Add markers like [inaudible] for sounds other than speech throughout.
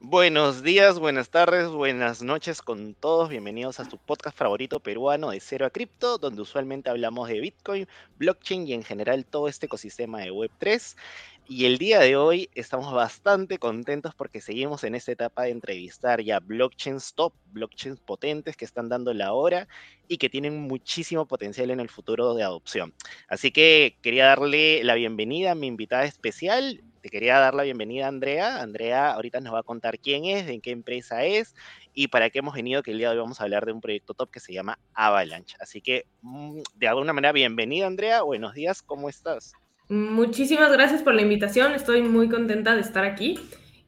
Buenos días, buenas tardes, buenas noches con todos. Bienvenidos a su podcast favorito peruano de Cero a Cripto, donde usualmente hablamos de Bitcoin, blockchain y en general todo este ecosistema de Web3. Y el día de hoy estamos bastante contentos porque seguimos en esta etapa de entrevistar ya blockchains top, blockchains potentes que están dando la hora y que tienen muchísimo potencial en el futuro de adopción. Así que quería darle la bienvenida a mi invitada especial. Te quería dar la bienvenida a Andrea. Andrea ahorita nos va a contar quién es, en qué empresa es y para qué hemos venido, que el día de hoy vamos a hablar de un proyecto top que se llama Avalanche. Así que, mm, de alguna manera, bienvenida Andrea. Buenos días, ¿cómo estás? Muchísimas gracias por la invitación, estoy muy contenta de estar aquí.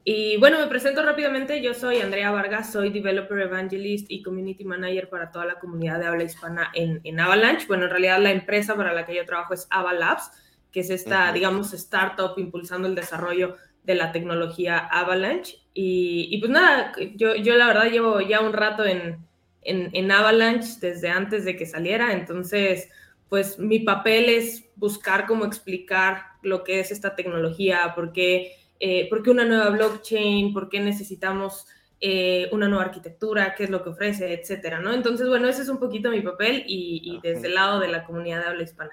Y bueno, me presento rápidamente, yo soy Andrea Vargas, soy Developer Evangelist y Community Manager para toda la comunidad de habla hispana en, en Avalanche. Bueno, en realidad la empresa para la que yo trabajo es Avalabs, que es esta, digamos, startup impulsando el desarrollo de la tecnología Avalanche. Y, y pues nada, yo, yo la verdad llevo ya un rato en, en, en Avalanche desde antes de que saliera, entonces pues mi papel es buscar cómo explicar lo que es esta tecnología, por qué, eh, una nueva blockchain, por qué necesitamos eh, una nueva arquitectura, qué es lo que ofrece, etcétera, ¿no? Entonces, bueno, ese es un poquito mi papel y, desde el lado de la comunidad de habla hispana.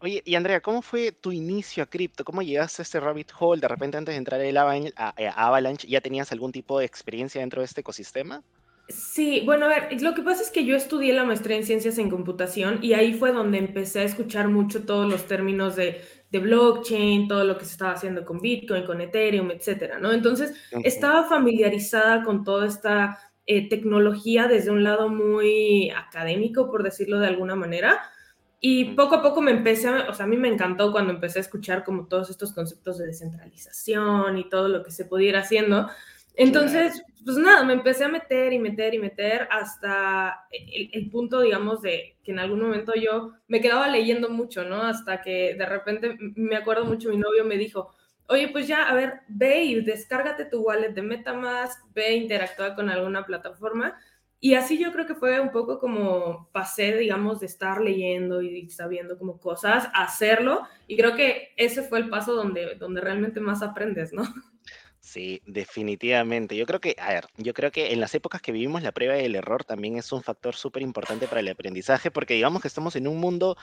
Oye, y Andrea, ¿cómo fue tu inicio a cripto? ¿Cómo llegaste a este rabbit hole? De repente, antes de entrar a Avalanche, ¿ya tenías algún tipo de experiencia dentro de este ecosistema? Sí, bueno, a ver, lo que pasa es que yo estudié la maestría en ciencias en computación y ahí fue donde empecé a escuchar mucho todos los términos de, blockchain, todo lo que se estaba haciendo con Bitcoin, con Ethereum, etcétera, ¿no? Entonces, estaba familiarizada con toda esta eh, tecnología desde un lado muy académico, por decirlo de alguna manera. Y poco a poco me empecé, a, o sea, a mí me encantó cuando empecé a escuchar como todos estos conceptos de descentralización y todo lo que se pudiera haciendo. Entonces, pues nada, me empecé a meter y meter y meter hasta el, punto, digamos, de que en algún momento yo me quedaba leyendo mucho, ¿no? Hasta que de repente me acuerdo mucho, mi novio me dijo, oye, pues ya, a ver, ve y descárgate tu wallet de Metamask, ve e interactúa con alguna plataforma. Y así yo creo que fue un poco como pasé, digamos, de estar leyendo y sabiendo como cosas, a hacerlo. Y creo que ese fue el paso donde, donde realmente más aprendes, ¿no? [laughs] Sí, definitivamente. Yo creo que, a ver, yo creo que en las épocas que vivimos la prueba y el error también es un factor súper importante para el aprendizaje, porque digamos que estamos en un mundo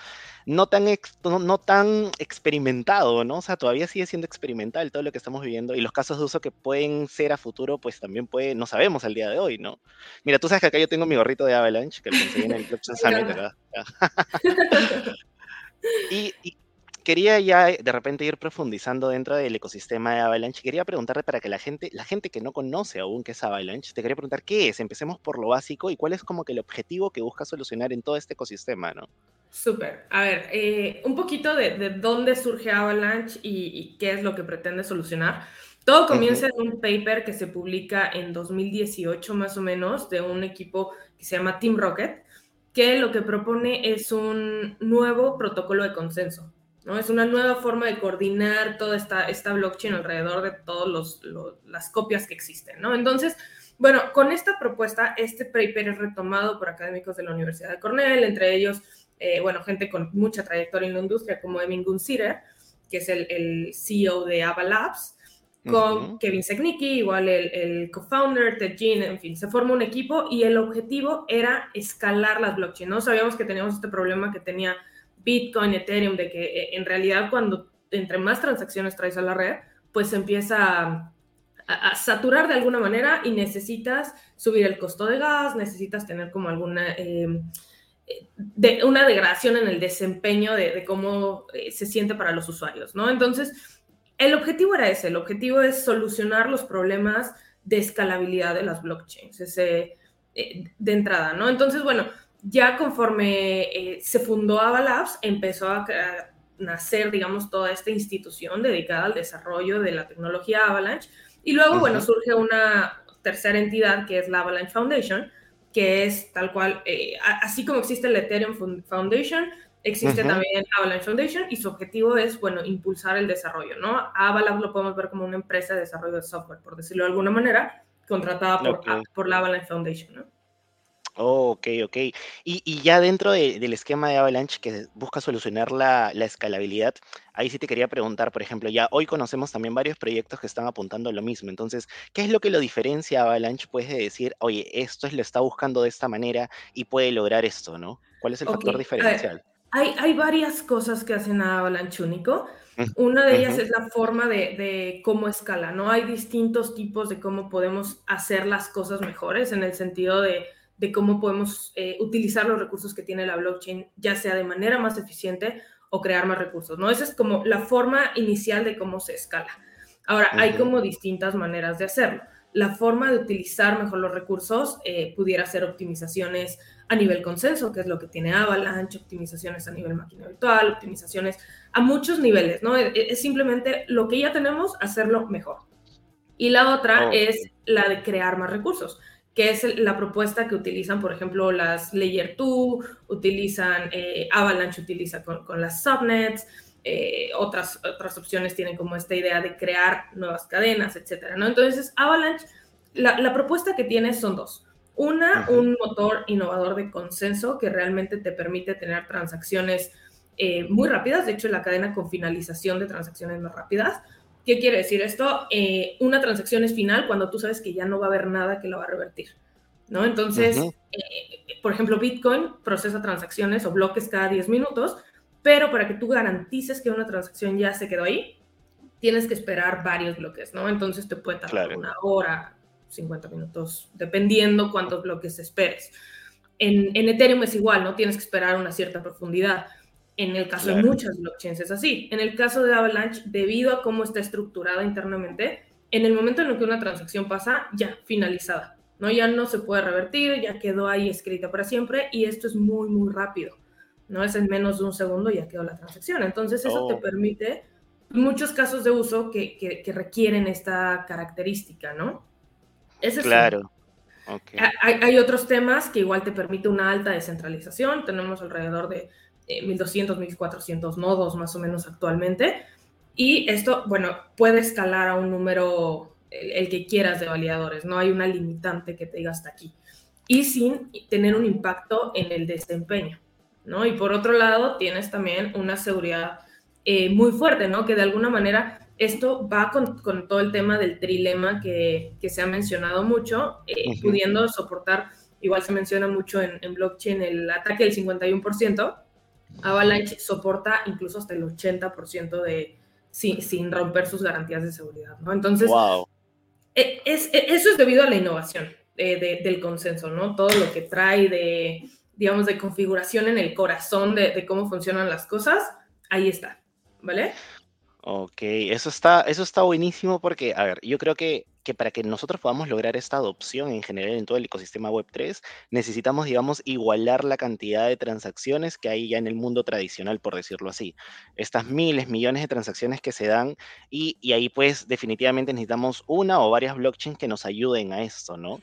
no tan, no, tan experimentado, ¿no? O sea, todavía sigue siendo experimental todo lo que estamos viviendo y los casos de uso que pueden ser a futuro, pues también puede, no sabemos al día de hoy, ¿no? Mira, tú sabes que acá yo tengo mi gorrito de Avalanche, que lo conseguí en el Blockchain [laughs] Summit [laughs] [laughs] y, y quería ya eh, de repente ir profundizando dentro del ecosistema de Avalanche. Quería preguntarte para que la gente, la gente que no conoce aún qué es Avalanche, te quería preguntar qué es. Empecemos por lo básico y cuál es como que el objetivo que busca solucionar en todo este ecosistema, ¿no? Súper. A ver, eh, un poquito de, dónde surge Avalanche y, qué es lo que pretende solucionar. Todo comienza en un paper que se publica en 2018 más o menos de un equipo que se llama Team Rocket, que lo que propone es un nuevo protocolo de consenso. ¿No? Es una nueva forma de coordinar toda esta, esta blockchain alrededor de todas las copias que existen, ¿no? Entonces, bueno, con esta propuesta, este paper es retomado por académicos de la Universidad de Cornell, entre ellos, eh, bueno, gente con mucha trayectoria en la industria como Emin Gunsider, que es el, CEO de Ava Labs, con Kevin Segnicki, igual el, el co-founder, Ted Jean, en fin, se forma un equipo y el objetivo era escalar las blockchains, ¿no? Sabíamos que teníamos este problema que tenía Bitcoin, Ethereum, de que eh, en realidad cuando entre más transacciones traes a la red, pues empieza a, saturar de alguna manera y necesitas subir el costo de gas, necesitas tener como alguna... Em, de, una degradación en el desempeño de, cómo eh, se siente para los usuarios, ¿no? Entonces, el objetivo era ese, el objetivo es solucionar los problemas de escalabilidad de las blockchains, ese, eh, de entrada, ¿no? Entonces, bueno, ya conforme eh, se fundó Avalabs, empezó a, nacer, digamos, toda esta institución dedicada al desarrollo de la tecnología Avalanche. Y luego, bueno, surge una tercera entidad que es la Avalanche Foundation, que es tal cual, eh, así como existe el Ethereum Foundation, existe también Avalanche Foundation y su objetivo es, bueno, impulsar el desarrollo, ¿no? Avalanche lo podemos ver como una empresa de desarrollo de software, por decirlo de alguna manera, contratada por, por la Avalanche Foundation, ¿no? Oh, ok, ok. Y, ya dentro del esquema de Avalanche que busca solucionar la, escalabilidad, ahí sí te quería preguntar, por ejemplo, ya hoy conocemos también varios proyectos que están apuntando a lo mismo. Entonces, ¿qué es lo que lo diferencia a Avalanche? Puedes decir, oye, esto es, lo está buscando de esta manera y puede lograr esto, ¿no? ¿Cuál es el factor diferencial? hay, hay, varias cosas que hacen a Avalanche único. Una de ellas es la forma de, de, cómo escala, ¿no? Hay distintos tipos de cómo podemos hacer las cosas mejores en el sentido de de cómo podemos eh, utilizar los recursos que tiene la blockchain, ya sea de manera más eficiente o crear más recursos, ¿no? Esa es como la forma inicial de cómo se escala. Ahora, hay como distintas maneras de hacerlo. La forma de utilizar mejor los recursos eh, pudiera ser optimizaciones a nivel consenso, que es lo que tiene Avalanche, optimizaciones a nivel máquina virtual, optimizaciones a muchos niveles, ¿no? Es, es simplemente lo que ya tenemos, hacerlo mejor. Y la otra oh. es la de crear más recursos que es la propuesta que utilizan, por ejemplo, las Layer 2, utilizan, eh, Avalanche utiliza con, las subnets, eh, otras, otras opciones tienen como esta idea de crear nuevas cadenas, etcétera, ¿no? Entonces, Avalanche, la, propuesta que tiene son dos. Una, un motor innovador de consenso que realmente te permite tener transacciones eh, muy rápidas, de hecho, la cadena con finalización de transacciones más rápidas. ¿Qué quiere decir esto? Eh, una transacción es final cuando tú sabes que ya no va a haber nada que la va a revertir, ¿no? Entonces, eh, por ejemplo, Bitcoin procesa transacciones o bloques cada 10 minutos, pero para que tú garantices que una transacción ya se quedó ahí, tienes que esperar varios bloques, ¿no? Entonces te puede tardar una hora, 50 minutos, dependiendo cuántos bloques esperes. En, en Ethereum es igual, ¿no? Tienes que esperar una cierta profundidad. En el caso de muchas blockchains es así. En el caso de Avalanche, debido a cómo está estructurada internamente, en el momento en el que una transacción pasa, ya, finalizada. ¿no? Ya no se puede revertir, ya quedó ahí escrita para siempre y esto es muy, muy rápido. No es en menos de un segundo ya quedó la transacción. Entonces eso te oh. permite muchos casos de uso que, que, requieren esta característica, ¿no? Ese claro. Hay, hay, otros temas que igual te permite una alta descentralización. Tenemos alrededor de 1200, eh, 1400 nodos más o menos actualmente. Y esto, bueno, puede escalar a un número, el, que quieras de validadores, no hay una limitante que te diga hasta aquí. Y sin tener un impacto en el desempeño, ¿no? Y por otro lado, tienes también una seguridad eh, muy fuerte, ¿no? Que de alguna manera esto va con, con todo el tema del trilema que, que se ha mencionado mucho, eh, pudiendo soportar, igual se menciona mucho en, en blockchain, el ataque del 51%, Avalanche soporta incluso hasta el 80% de sin, sin, romper sus garantías de seguridad, ¿no? Entonces, e, es, e, eso es debido a la innovación eh, del consenso, ¿no? Todo lo que trae de, digamos, de configuración en el corazón de, de cómo funcionan las cosas, ahí está, ¿vale? Ok, eso está, eso está buenísimo porque, a ver, yo creo que, que para que nosotros podamos lograr esta adopción en general en todo el ecosistema Web3, necesitamos, digamos, igualar la cantidad de transacciones que hay ya en el mundo tradicional, por decirlo así. Estas miles, millones de transacciones que se dan y, y ahí pues definitivamente necesitamos una o varias blockchains que nos ayuden a esto, ¿no?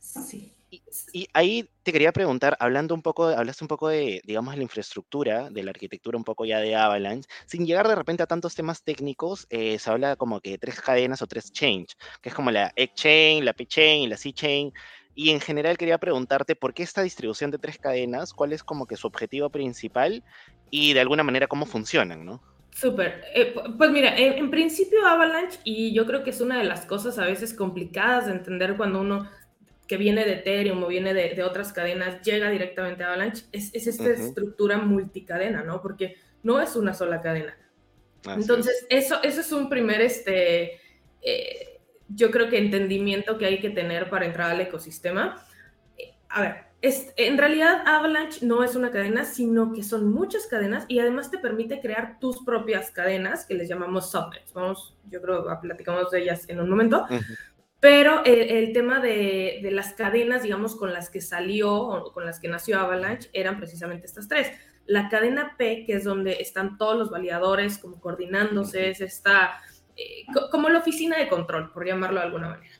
Sí. Y, ahí te quería preguntar, hablando un poco, hablaste un poco de, digamos, la infraestructura, de la arquitectura un poco ya de Avalanche, sin llegar de repente a tantos temas técnicos, eh, se habla como que de tres cadenas o tres chains, que es como la X-Chain, la P-Chain y la C-Chain. Y en general quería preguntarte por qué esta distribución de tres cadenas, cuál es como que su objetivo principal y de alguna manera cómo funcionan, ¿no? Súper. Eh, pues mira, en, principio Avalanche, y yo creo que es una de las cosas a veces complicadas de entender cuando uno que viene de Ethereum o viene de, otras cadenas, llega directamente a Avalanche, es, esta estructura multicadena, ¿no? Porque no es una sola cadena. Entonces, eso, eso es un primer, este, eh, yo creo que entendimiento que hay que tener para entrar al ecosistema. a ver, es, en realidad Avalanche no es una cadena, sino que son muchas cadenas y además te permite crear tus propias cadenas que les llamamos subnets. Vamos, yo creo que platicamos de ellas en un momento. Pero el, tema de, las cadenas, digamos, con las que salió o con las que nació Avalanche, eran precisamente estas tres. La cadena P, que es donde están todos los validadores como coordinándose, es esta, eh, como la oficina de control, por llamarlo de alguna manera.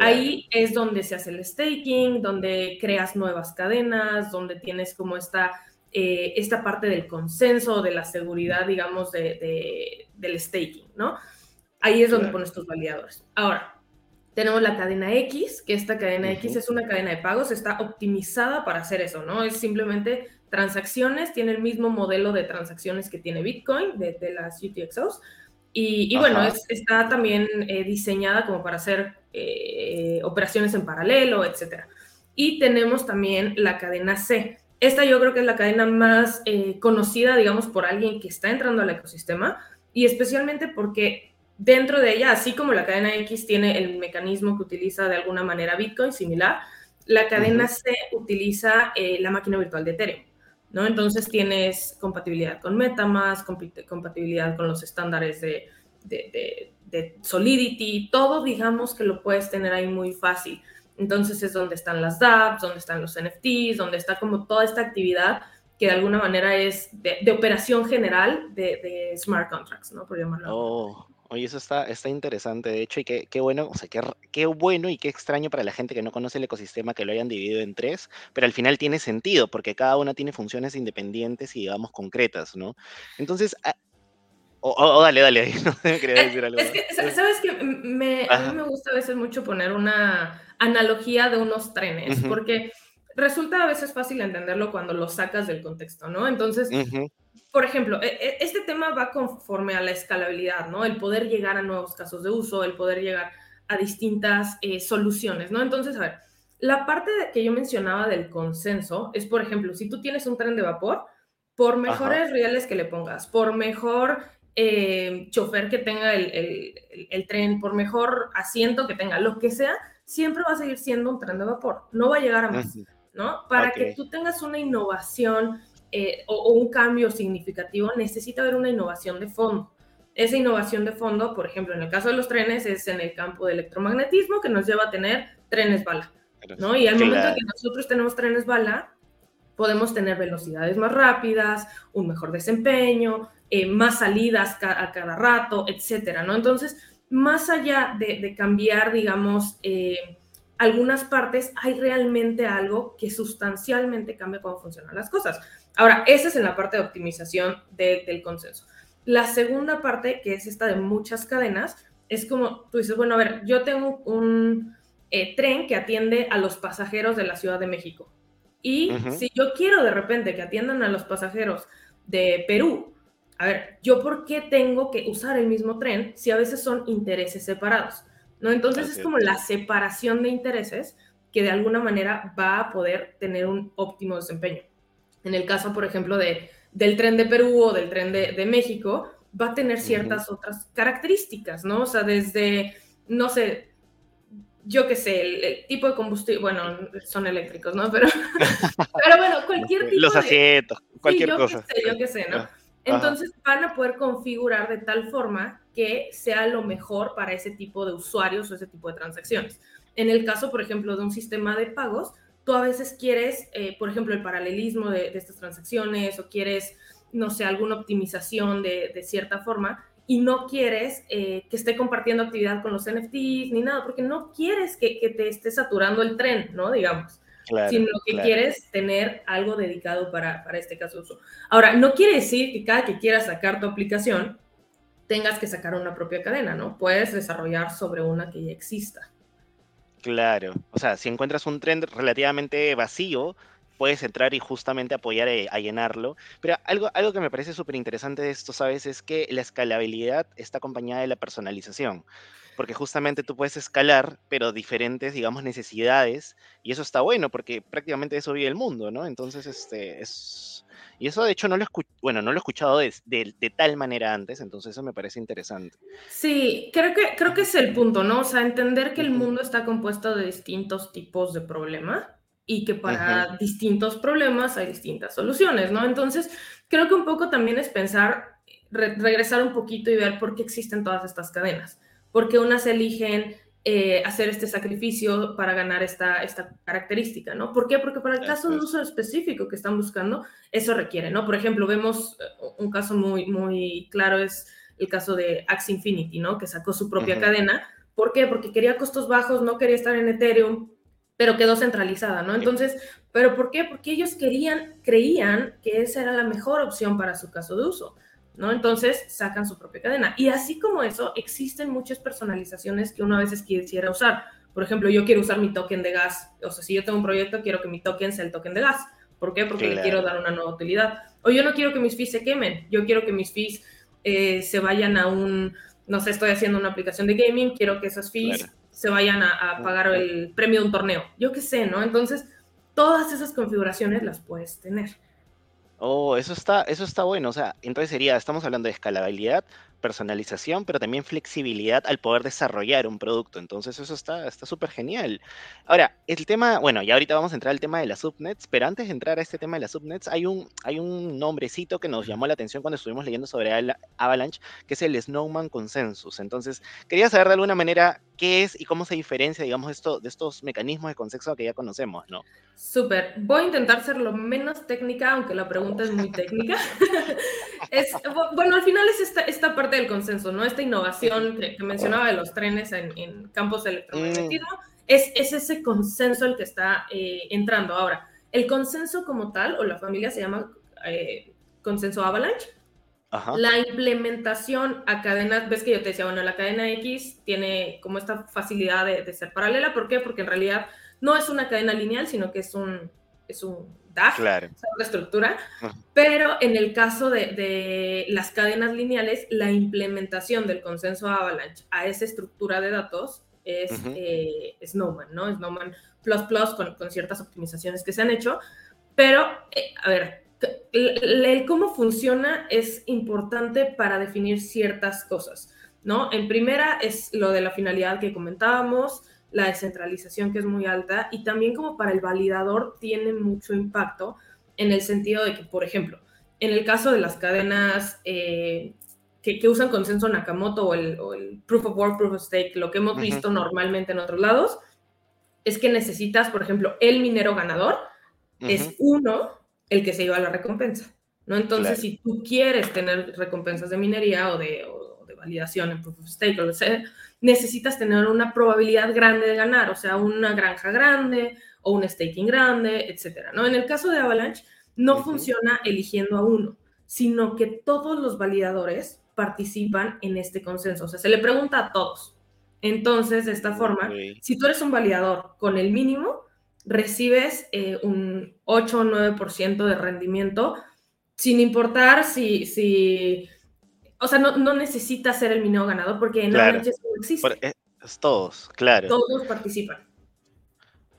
Ahí es donde se hace el staking, donde creas nuevas cadenas, donde tienes como esta, eh, esta parte del consenso, de la seguridad, digamos, de, del staking, ¿no? Ahí es donde pones tus validadores. Ahora, Tenemos la cadena X, que esta cadena X es una cadena de pagos, está optimizada para hacer eso, ¿no? Es simplemente transacciones, tiene el mismo modelo de transacciones que tiene Bitcoin, de, las UTXOs, y, bueno, está también eh, diseñada como para hacer eh, operaciones en paralelo, etc. Y tenemos también la cadena C. Esta yo creo que es la cadena más eh, conocida, digamos, por alguien que está entrando al ecosistema y especialmente porque dentro de ella, así como la cadena X tiene el mecanismo que utiliza de alguna manera Bitcoin similar, la cadena C utiliza la máquina virtual de Ethereum. ¿no? Entonces tienes compatibilidad con Metamask, compatibilidad con los estándares de, Solidity, todo digamos que lo puedes tener ahí muy fácil. Entonces es donde están las dApps, donde están los NFTs, donde está como toda esta actividad que de alguna manera es de, operación general de, smart contracts, ¿no? Por llamarlo. Oh, Oye, eso está, está interesante, de hecho, y qué, qué bueno, o sea, qué, qué, bueno y qué extraño para la gente que no conoce el ecosistema que lo hayan dividido en tres, pero al final tiene sentido, porque cada una tiene funciones independientes y, digamos, concretas, ¿no? Entonces, ah, o, dale, dale, [laughs] no quería eh, decir algo. Es que, ¿sabes que me, A mí me gusta a veces mucho poner una analogía de unos trenes, porque resulta a veces fácil entenderlo cuando lo sacas del contexto, ¿no? Entonces, por ejemplo, e, e, este tema va conforme a la escalabilidad, ¿no? El poder llegar a nuevos casos de uso, el poder llegar a distintas eh, soluciones, ¿no? Entonces, a ver, la parte que yo mencionaba del consenso es, por ejemplo, si tú tienes un tren de vapor, por mejores rieles que le pongas, por mejor eh, chofer que tenga el, el, tren, por mejor asiento que tenga, lo que sea, siempre va a seguir siendo un tren de vapor, no va a llegar a más, ¿no? Para que tú tengas una innovación eh, o, un cambio significativo, necesita haber una innovación de fondo. Esa innovación de fondo, por ejemplo, en el caso de los trenes, es en el campo de electromagnetismo que nos lleva a tener trenes bala, ¿no? Y al momento que nosotros tenemos trenes bala, podemos tener velocidades más rápidas, un mejor desempeño, eh, más salidas a cada rato, etcétera, ¿no? Entonces, más allá de, cambiar, digamos, eh, algunas partes, hay realmente algo que sustancialmente cambia cómo funcionan las cosas. Ahora, esa es en la parte de optimización del consenso. La segunda parte, que es esta de muchas cadenas, es como tú dices, bueno, a ver, yo tengo un eh, tren que atiende a los pasajeros de la Ciudad de México. Y si yo quiero de repente que atiendan a los pasajeros de Perú, a ver, ¿yo por qué tengo que usar el mismo tren si a veces son intereses separados? ¿No? Entonces es como la separación de intereses que de alguna manera va a poder tener un óptimo desempeño. En el caso, por ejemplo, de, del tren de Perú o del tren de, México, va a tener ciertas otras características, ¿no? O sea, desde, no sé, yo qué sé, el, tipo de combustible, bueno, son eléctricos, ¿no? Pero, [laughs] pero bueno, cualquier tipo Los asientos, cualquier yo cosa. Qué sé, yo qué sé, ¿no? Entonces van a poder configurar de tal forma que sea lo mejor para ese tipo de usuarios o ese tipo de transacciones. En el caso, por ejemplo, de un sistema de pagos, tú a veces quieres, eh, por ejemplo, el paralelismo de, estas transacciones o quieres, no sé, alguna optimización de, cierta forma y no quieres eh, que esté compartiendo actividad con los NFTs ni nada, porque no quieres que, te esté saturando el tren, ¿no? Digamos. sino que quieres tener algo dedicado para, para este caso de uso. Ahora, no quiere decir que cada que quieras sacar tu aplicación tengas que sacar una propia cadena, ¿no? Puedes desarrollar sobre una que ya exista. Claro, o sea, si encuentras un trend relativamente vacío, puedes entrar y justamente apoyar eh, a, llenarlo. Pero algo, algo que me parece súper interesante de esto, ¿sabes? Es que la escalabilidad está acompañada de la personalización. Porque justamente tú puedes escalar, pero diferentes, digamos, necesidades. Y eso está bueno, porque prácticamente eso vive el mundo, ¿no? Entonces, este, es, y eso de hecho no lo, bueno, no lo he escuchado de, de, tal manera antes, entonces eso me parece interesante. Sí, creo que, creo que es el punto, ¿no? O sea, entender que el mundo está compuesto de distintos tipos de problemas y que para distintos problemas hay distintas soluciones, ¿no? Entonces, creo que un poco también es pensar, regresar un poquito y ver por qué existen todas estas cadenas. Porque unas eligen eh, hacer este sacrificio para ganar esta, esta característica, ¿no? ¿Por qué? Porque para el caso de uso específico que están buscando, eso requiere, ¿no? Por ejemplo, vemos eh, un caso muy, muy claro, es el caso de Axie Infinity, ¿no? Que sacó su propia cadena. ¿Por qué? Porque quería costos bajos, no quería estar en Ethereum, pero quedó centralizada, ¿no? Entonces, ¿pero por qué? Porque ellos querían, creían que esa era la mejor opción para su caso de uso. ¿No? Entonces sacan su propia cadena. Y así como eso, existen muchas personalizaciones que uno a veces quisiera usar. Por ejemplo, yo quiero usar mi token de gas. O sea, si yo tengo un proyecto, quiero que mi token sea el token de gas. ¿Por qué? Porque le quiero dar una nueva utilidad. O yo no quiero que mis fees se quemen. Yo quiero que mis fees eh, se vayan a un, no sé, estoy haciendo una aplicación de gaming, quiero que esas fees se vayan a, a, pagar el premio de un torneo. Yo qué sé, ¿no? Entonces, todas esas configuraciones las puedes tener. Oh, eso está, eso está bueno. O sea, entonces sería, estamos hablando de escalabilidad, personalización, pero también flexibilidad al poder desarrollar un producto. Entonces eso está está súper genial. Ahora, el tema, bueno, ya ahorita vamos a entrar al tema de las subnets, pero antes de entrar a este tema de las subnets, hay un, hay un nombrecito que nos llamó la atención cuando estuvimos leyendo sobre Avalanche, que es el Snowman Consensus. Entonces, quería saber de alguna manera qué es y cómo se diferencia, digamos, esto, de estos mecanismos de consenso que ya conocemos, ¿no? Súper. Voy a intentar ser lo menos técnica, aunque la pregunta es muy técnica. [laughs] es, bueno, al final es esta, esta parte del consenso, ¿no? Esta innovación que, mencionaba de los trenes en, campos de electromagnetismo, mm. es, es, ese consenso el que está eh, entrando. Ahora, el consenso como tal, o la familia se llama eh, consenso Avalanche. La implementación a cadenas, ves que yo te decía, bueno, la cadena X tiene como esta facilidad de, de ser paralela. ¿Por qué? Porque en realidad no es una cadena lineal, sino que es un, es un DAG, claro. otra estructura, pero en el caso de, las cadenas lineales, la implementación del consenso Avalanche a esa estructura de datos es eh, Snowman, ¿no? Snowman Plus Plus con, con, ciertas optimizaciones que se han hecho, pero, eh, a ver, el, cómo funciona es importante para definir ciertas cosas, ¿no? En primera es lo de la finalidad que comentábamos, la descentralización que es muy alta y también como para el validador tiene mucho impacto en el sentido de que, por ejemplo, en el caso de las cadenas eh, que, usan consenso Nakamoto o el, Proof of Work, Proof of Stake, lo que hemos visto normalmente en otros lados, es que necesitas, por ejemplo, el minero ganador es uno el que se lleva la recompensa, ¿no? Entonces, si tú quieres tener recompensas de minería o de, de validación en Proof of Stake o sea, necesitas tener una probabilidad grande de ganar, o sea, una granja grande o un staking grande, etcétera, ¿no? En el caso de Avalanche, no funciona eligiendo a uno, sino que todos los validadores participan en este consenso, o sea, se le pregunta a todos. Entonces, de esta forma, si tú eres un validador con el mínimo, recibes eh, un 8 o 9% de rendimiento, sin importar si, si o sea, no, no necesita ser el minero ganador porque en claro. no existe. es todos, claro. Todos participan.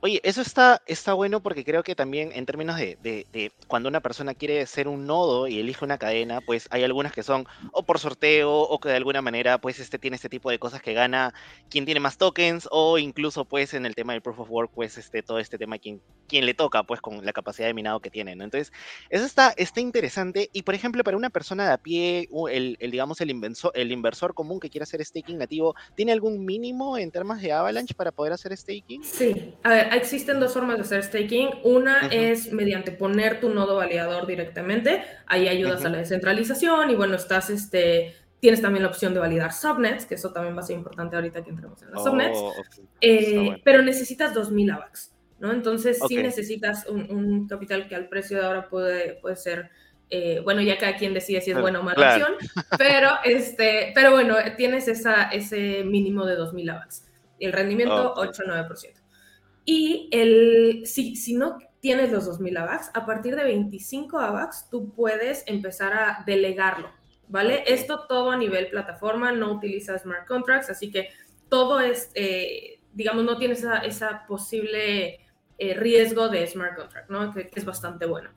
Oye, eso está, está bueno porque creo que también en términos de, de, cuando una persona quiere ser un nodo y elige una cadena, pues hay algunas que son o por sorteo o que de alguna manera pues este tiene este tipo de cosas que gana quien tiene más tokens o incluso pues en el tema del proof of work pues este todo este tema quien, quien le toca pues con la capacidad de minado que tiene, ¿no? Entonces, eso está, está interesante y por ejemplo para una persona de a pie, el, el digamos el inversor, el inversor común que quiere hacer staking nativo, ¿tiene algún mínimo en términos de Avalanche para poder hacer staking? Sí, a ver, existen dos formas de hacer staking. Una es mediante poner tu nodo validador directamente. Ahí ayudas a la descentralización y bueno, estás este, tienes también la opción de validar subnets, que eso también va a ser importante ahorita que entremos en las oh, subnets. Eh, pero necesitas 2000 AVAX, ¿no? Entonces sí necesitas un, capital que al precio de ahora puede, puede ser, eh, bueno, ya cada quien decide si es buena o mala opción, [laughs] pero, este, pero bueno, tienes esa, ese mínimo de 2000 AVAX. Y el rendimiento, 8-9%. Y el, si, si no tienes los 2000 AVAX, a partir de 25 AVAX tú puedes empezar a delegarlo, ¿vale? Esto todo a nivel plataforma, no utiliza smart contracts, así que todo es, eh, digamos, no tienes esa, esa posible eh, riesgo de smart contract, ¿no? Que, es bastante bueno.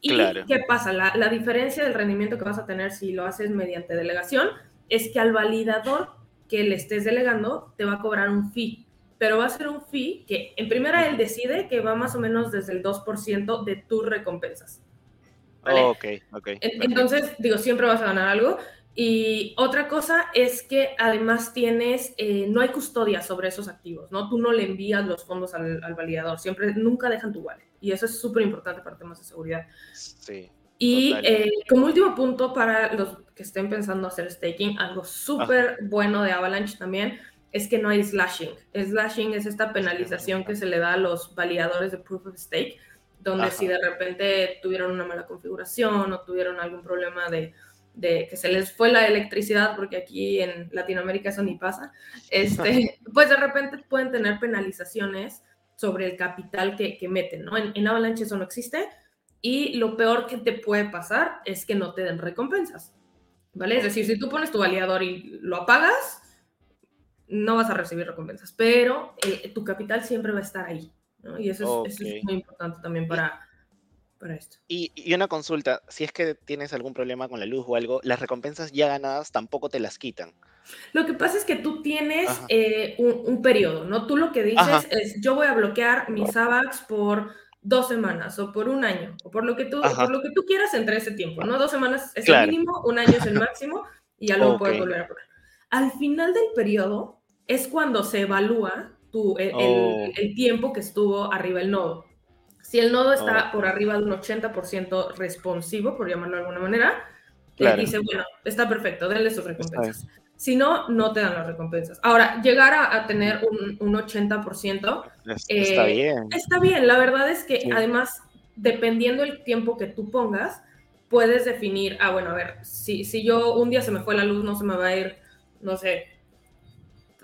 ¿Y qué pasa? La, la diferencia del rendimiento que vas a tener si lo haces mediante delegación es que al validador que le estés delegando te va a cobrar un fee pero va a ser un fee que en primera él decide que va más o menos desde el 2% de tus recompensas. ¿vale? ok, ok. Entonces, digo, siempre vas a ganar algo. Y otra cosa es que además tienes, eh, no hay custodia sobre esos activos, ¿no? Tú no le envías los fondos al, validador, siempre, nunca dejan tu wallet. Y eso es súper importante para temas de seguridad. Sí. Y eh, como último punto para los que estén pensando hacer staking, algo súper bueno de Avalanche también es que no hay slashing. Slashing es esta penalización que se le da a los validadores de proof of stake, donde si de repente tuvieron una mala configuración o tuvieron algún problema de, de que se les fue la electricidad, porque aquí en Latinoamérica eso ni pasa, este, [laughs] pues de repente pueden tener penalizaciones sobre el capital que, meten, ¿no? En, en Avalanche eso no existe y lo peor que te puede pasar es que no te den recompensas, ¿vale? Es decir, si tú pones tu validador y lo apagas, no vas a recibir recompensas, pero eh, tu capital siempre va a estar ahí, ¿no? Y eso es, muy importante también para, para esto. Y, y, una consulta, si es que tienes algún problema con la luz o algo, las recompensas ya ganadas tampoco te las quitan. Lo que pasa es que tú tienes eh, un, periodo, ¿no? Tú lo que dices es, yo voy a bloquear mis AVAX por dos semanas o por un año o por lo que tú, por lo que tú quieras entre ese tiempo, ¿no? Dos semanas es el mínimo, un año es el máximo y ya luego puedes volver a poner. Al final del periodo es cuando se evalúa tu, oh. el, tiempo que estuvo arriba el nodo. Si el nodo está por arriba de un 80% responsivo, por llamarlo de alguna manera, te dice, bueno, está perfecto, denle sus recompensas. Si no, no te dan las recompensas. Ahora, llegar a, tener un, un 80%... está eh, bien. Está bien, la verdad es que además, dependiendo el tiempo que tú pongas, puedes definir, ah, bueno, a ver, si, si yo un día se me fue la luz, no se me va a ir, no sé,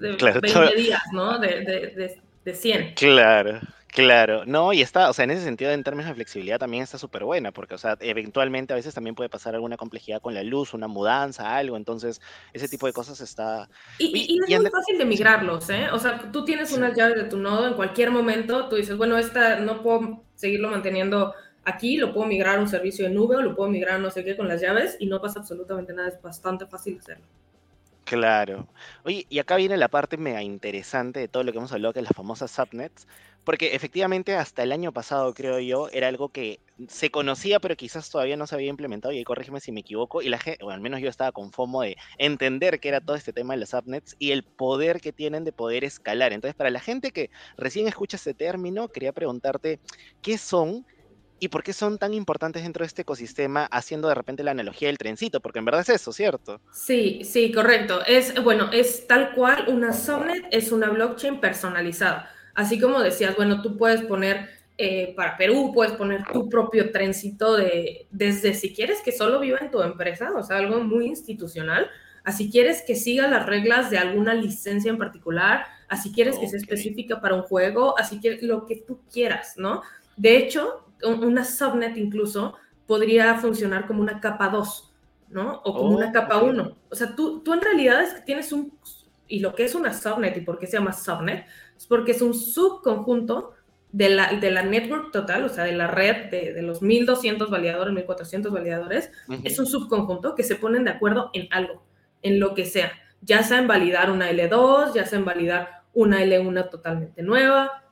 de 20 días, ¿no? De, de, de, 100. Claro. Claro, no, y está, o sea, en ese sentido, en términos de flexibilidad también está súper buena, porque, o sea, eventualmente a veces también puede pasar alguna complejidad con la luz, una mudanza, algo, entonces ese tipo de cosas está... Y, es muy fácil de migrarlos, ¿eh? O sea, tú tienes unas llaves de tu nodo, en cualquier momento tú dices, bueno, esta no puedo seguirlo manteniendo aquí, lo puedo migrar a un servicio de nube o lo puedo migrar a no sé qué con las llaves y no pasa absolutamente nada, es bastante fácil hacerlo. Claro. Oye, y acá viene la parte mega interesante de todo lo que hemos hablado, que es las famosas subnets, porque efectivamente hasta el año pasado, creo yo, era algo que se conocía, pero quizás todavía no se había implementado, y ahí corrígeme si me equivoco, y la gente, o al menos yo estaba con FOMO de entender qué era todo este tema de las subnets y el poder que tienen de poder escalar. Entonces, para la gente que recién escucha ese término, quería preguntarte, ¿qué son? ¿Y por qué son tan importantes dentro de este ecosistema, haciendo de repente la analogía del trencito? Porque en verdad es eso, ¿cierto? Sí, sí, correcto. Es, bueno, es tal cual, una subnet es una blockchain personalizada. Así como decías, bueno, tú puedes poner eh, para Perú, puedes poner tu propio trencito de, desde si quieres que solo viva en tu empresa, o sea, algo muy institucional, así quieres que siga las reglas de alguna licencia en particular, así quieres que sea específica para un juego, así que lo que tú quieras, ¿no? De hecho, una subnet incluso podría funcionar como una capa 2, ¿no? O como una oh, capa 1. O sea, tú, tú en realidad es que tienes un, y lo que es una subnet y por qué se llama subnet, es porque es un subconjunto de la, de la network total, o sea, de la red de, de los 1200 validadores, 1400 validadores, es un subconjunto que se ponen de acuerdo en algo, en lo que sea, ya sea en validar una L2, ya sea en validar una L1 totalmente nueva,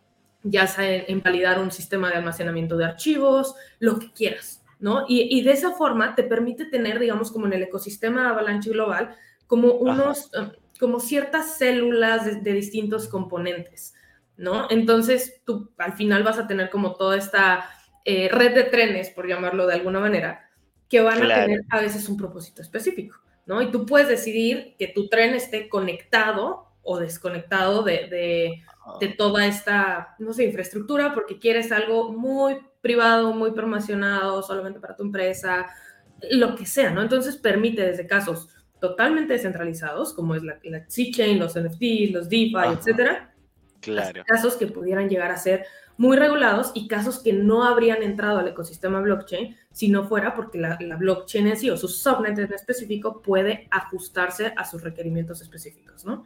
ya sea en, validar un sistema de almacenamiento de archivos, lo que quieras, ¿no? Y, de esa forma te permite tener, digamos, como en el ecosistema Avalanche Global, como unos, um, como ciertas células de, distintos componentes, ¿no? Entonces tú al final vas a tener como toda esta eh, red de trenes, por llamarlo de alguna manera, que van a tener a veces un propósito específico, ¿no? Y tú puedes decidir que tu tren esté conectado o desconectado de, de, toda esta, no sé, infraestructura, porque quieres algo muy privado, muy promocionado, solamente para tu empresa, lo que sea, ¿no? Entonces permite desde casos totalmente descentralizados, como es la, la C-Chain, los NFTs, los DeFi, etcétera, claro. casos que pudieran llegar a ser muy regulados y casos que no habrían entrado al ecosistema blockchain si no fuera porque la, la blockchain en sí o su subnet en específico puede ajustarse a sus requerimientos específicos, ¿no?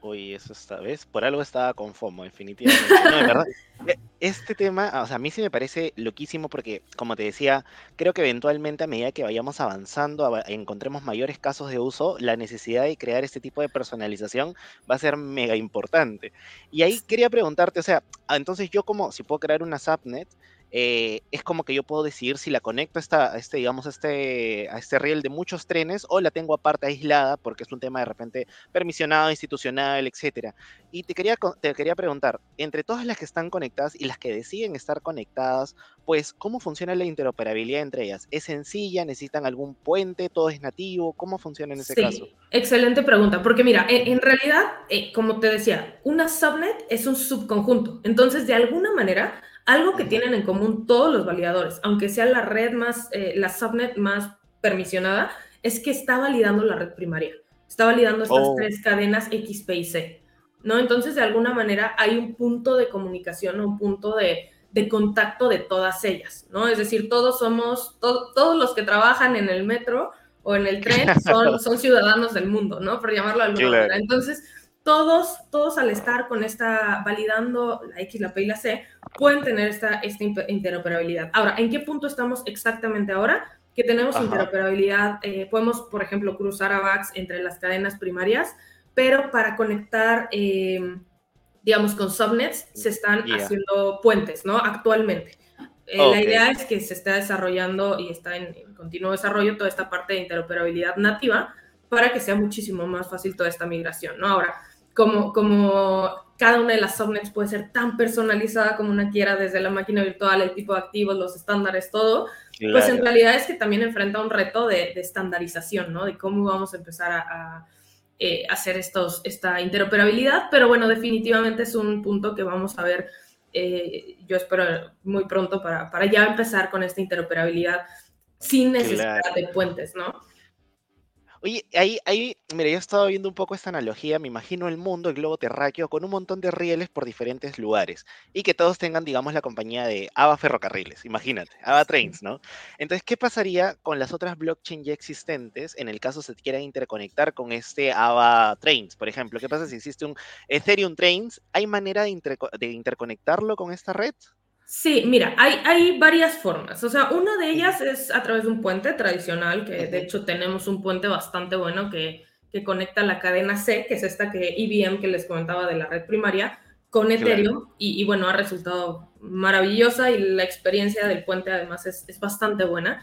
Uy, eso esta vez, por algo estaba con FOMO, definitivamente. No, de verdad. E, este tema, o sea, a mí sí me parece loquísimo porque, como te decía, creo que eventualmente a medida que vayamos avanzando, encontremos mayores casos de uso, la necesidad de crear este tipo de personalización va a ser mega importante. Y ahí quería preguntarte, o sea, ah, entonces yo como, si puedo crear una subnet, eh, es como que yo puedo decidir si la conecto a, esta, este, digamos, este, a este riel de muchos trenes o la tengo aparte aislada porque es un tema de repente permisionado, institucional, etcétera. Y te quería, te quería preguntar, entre todas las que están conectadas y las que deciden estar conectadas, pues, ¿cómo funciona la interoperabilidad entre ellas? ¿Es sencilla? ¿Necesitan algún puente? ¿Todo es nativo? ¿Cómo funciona en ese sí, caso? Excelente pregunta, porque mira, en, realidad, eh, como te decía, una subnet es un subconjunto. Entonces, de alguna manera, algo que tienen en común todos los validadores, aunque sea la red más, eh, la subnet más permisionada, es que está validando la red primaria, está validando estas oh. tres cadenas X, P y C, ¿no? Entonces, de alguna manera hay un punto de comunicación, un punto de, contacto de todas ellas, ¿no? Es decir, todos somos, todos los que trabajan en el metro o en el tren son, [laughs] son ciudadanos del mundo, ¿no? Por llamarlo de alguna manera. Entonces, todos, todos al estar con esta, validando la X, la P y la C, pueden tener esta, esta interoperabilidad. Ahora, ¿en qué punto estamos exactamente ahora? Que tenemos interoperabilidad, eh, podemos, por ejemplo, cruzar a VAX entre las cadenas primarias, pero para conectar, eh, digamos, con subnets, se están haciendo puentes, ¿no? Actualmente. Eh, la idea es que se está desarrollando y está en, en continuo desarrollo toda esta parte de interoperabilidad nativa para que sea muchísimo más fácil toda esta migración, ¿no? Ahora, como, como cada una de las subnets puede ser tan personalizada como una quiera, desde la máquina virtual, el tipo de activos, los estándares, todo, pues en realidad es que también enfrenta un reto de, estandarización, ¿no? De cómo vamos a empezar a, eh, hacer estos, esta interoperabilidad, pero bueno, definitivamente es un punto que vamos a ver, eh, yo espero muy pronto para, para ya empezar con esta interoperabilidad sin necesidad de puentes, ¿no? Oye, ahí, ahí, mira, yo he estado viendo un poco esta analogía, me imagino el mundo, el globo terráqueo, con un montón de rieles por diferentes lugares y que todos tengan, digamos, la compañía de AVA Ferrocarriles, imagínate, AVA Trains, ¿no? Entonces, ¿qué pasaría con las otras blockchain ya existentes en el caso se quieran interconectar con este AVA Trains, por ejemplo? ¿Qué pasa si existe un Ethereum Trains? ¿Hay manera de, de interconectarlo con esta red? Sí, mira, hay, hay varias formas. O sea, una de ellas es a través de un puente tradicional, que de hecho tenemos un puente bastante bueno que, que conecta la cadena C, que es esta que IBM que les comentaba de la red primaria, con Ethereum. Y, bueno, ha resultado maravillosa y la experiencia del puente además es, es bastante buena.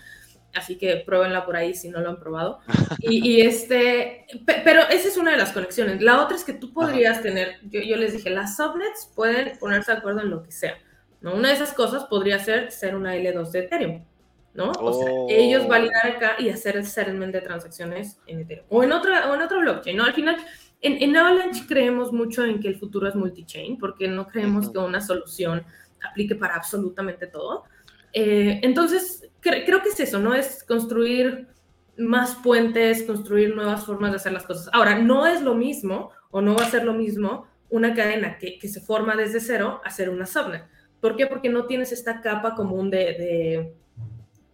Así que pruébenla por ahí si no lo han probado. Y, y, [laughs] este, pero esa es una de las conexiones. La otra es que tú podrías tener, yo, yo les dije, las subnets pueden ponerse de acuerdo en lo que sea. Una de esas cosas podría ser ser una L2 de Ethereum, ¿no? O sea, ellos oh. validar acá y hacer el settlement de transacciones en Ethereum o en otra, o en otro blockchain, ¿no? Al final, en, en Avalanche creemos mucho en que el futuro es multi-chain porque no creemos que una solución aplique para absolutamente todo. Eh, entonces, creo que es eso, ¿no? Es construir más puentes, construir nuevas formas de hacer las cosas. Ahora, no es lo mismo o no va a ser lo mismo una cadena que, que se forma desde cero a ser una subnet. ¿Por qué? Porque no tienes esta capa común de,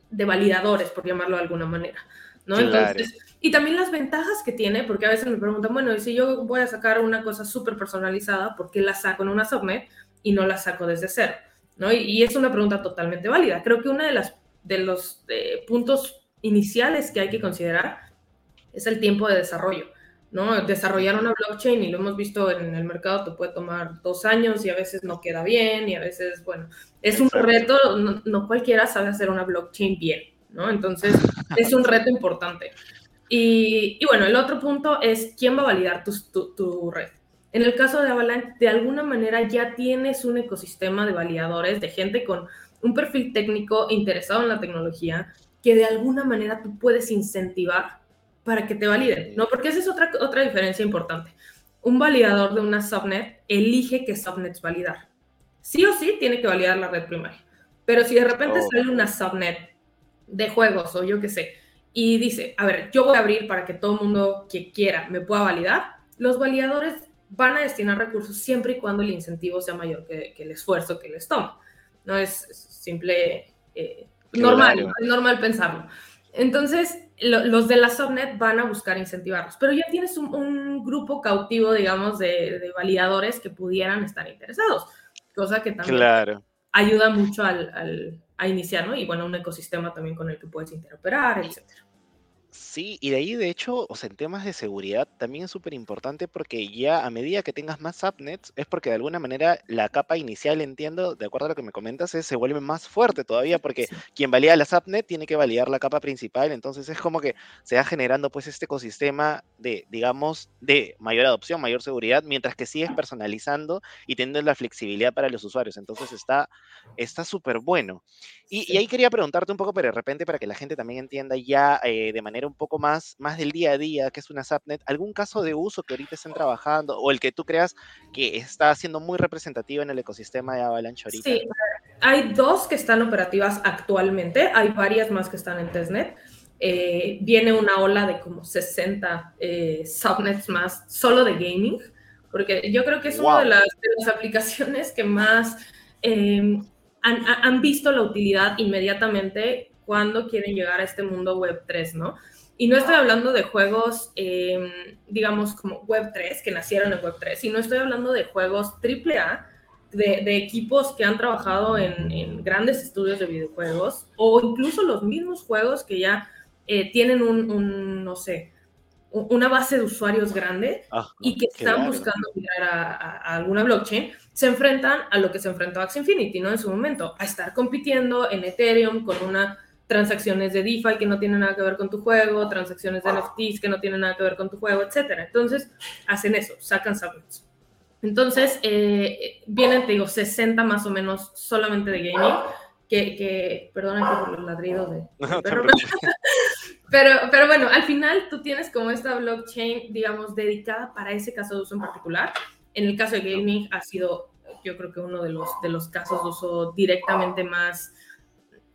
de, validadores, por llamarlo de alguna manera. ¿no? Entonces, y también las ventajas que tiene, porque a veces me preguntan, bueno, y si yo voy a sacar una cosa súper personalizada, ¿por qué la saco en una subnet y no la saco desde cero? ¿no? Y, es una pregunta totalmente válida. Creo que uno de, las, de los puntos iniciales que hay que considerar es el tiempo de desarrollo. ¿No? Desarrollar una blockchain, y lo hemos visto en el mercado, te puede tomar dos años y a veces no queda bien y a veces, bueno, es un reto, no, cualquiera sabe hacer una blockchain bien, ¿no? Entonces, [laughs] es un reto importante. Y, y, bueno, el otro punto es quién va a validar tu, tu, tu, red. En el caso de Avalanche, de alguna manera ya tienes un ecosistema de validadores, de gente con un perfil técnico interesado en la tecnología, que de alguna manera tú puedes incentivar para que te validen, ¿no? Porque esa es otra, otra diferencia importante. Un validador de una subnet elige qué subnets validar. Sí o sí tiene que validar la red primaria. Pero si de repente oh. sale una subnet de juegos o yo qué sé, y dice, a ver, yo voy a abrir para que todo el mundo que quiera me pueda validar, los validadores van a destinar recursos siempre y cuando el incentivo sea mayor que, el esfuerzo que les toma. No es simple, eh, normal, es normal pensarlo. Entonces, los de la subnet van a buscar incentivarlos, pero ya tienes un, grupo cautivo, digamos, de, validadores que pudieran estar interesados, cosa que también ayuda mucho al, a iniciar, ¿no? Y bueno, un ecosistema también con el que puedes interoperar, etcétera. Sí, y de ahí, de hecho, o sea, en temas de seguridad también es súper importante porque ya a medida que tengas más subnets, es porque de alguna manera la capa inicial, entiendo, de acuerdo a lo que me comentas, es, se vuelve más fuerte todavía [laughs] porque quien valida la subnet tiene que validar la capa principal, entonces es como que se va generando pues este ecosistema de, digamos, de mayor adopción, mayor seguridad, mientras que sigues personalizando y teniendo la flexibilidad para los usuarios, entonces está súper bueno. Y, ahí quería preguntarte un poco, pero de repente para que la gente también entienda ya eh, de manera un poco más, más del día a día, que es una subnet, algún caso de uso que ahorita estén trabajando o el que tú creas que está siendo muy representativo en el ecosistema de Avalanche ahorita? Sí, hay dos que están operativas actualmente, hay varias más que están en testnet. eh, viene una ola de como 60 eh, subnets más solo de gaming, porque yo creo que es una de las, aplicaciones que más em, han, visto la utilidad inmediatamente cuando quieren llegar a este mundo web 3, ¿no? Y no estoy hablando de juegos, em, digamos, como web 3, que nacieron en web 3, sino estoy hablando de juegos AAA, de, de equipos que han trabajado en, en grandes estudios de videojuegos, o incluso los mismos juegos que ya eh, tienen un, no sé, una base de usuarios grande ah, y que están buscando mirar a, alguna blockchain, se enfrentan a lo que se enfrentó Axie Infinity, ¿no? En su momento, a estar compitiendo en Ethereum con una transacciones de DeFi que no tienen nada que ver con tu juego, transacciones de NFTs que no tienen nada que ver con tu juego, etcétera. Entonces, hacen eso, sacan subnets. Entonces, eh, vienen, te digo, 60 más o menos solamente de gaming que, que perdona por los ladridos de, [laughs] pero, pero bueno, al final tú tienes como esta blockchain, digamos, dedicada para ese caso de uso en particular. En el caso de gaming ha sido, yo creo que uno de los, de los casos de uso directamente más...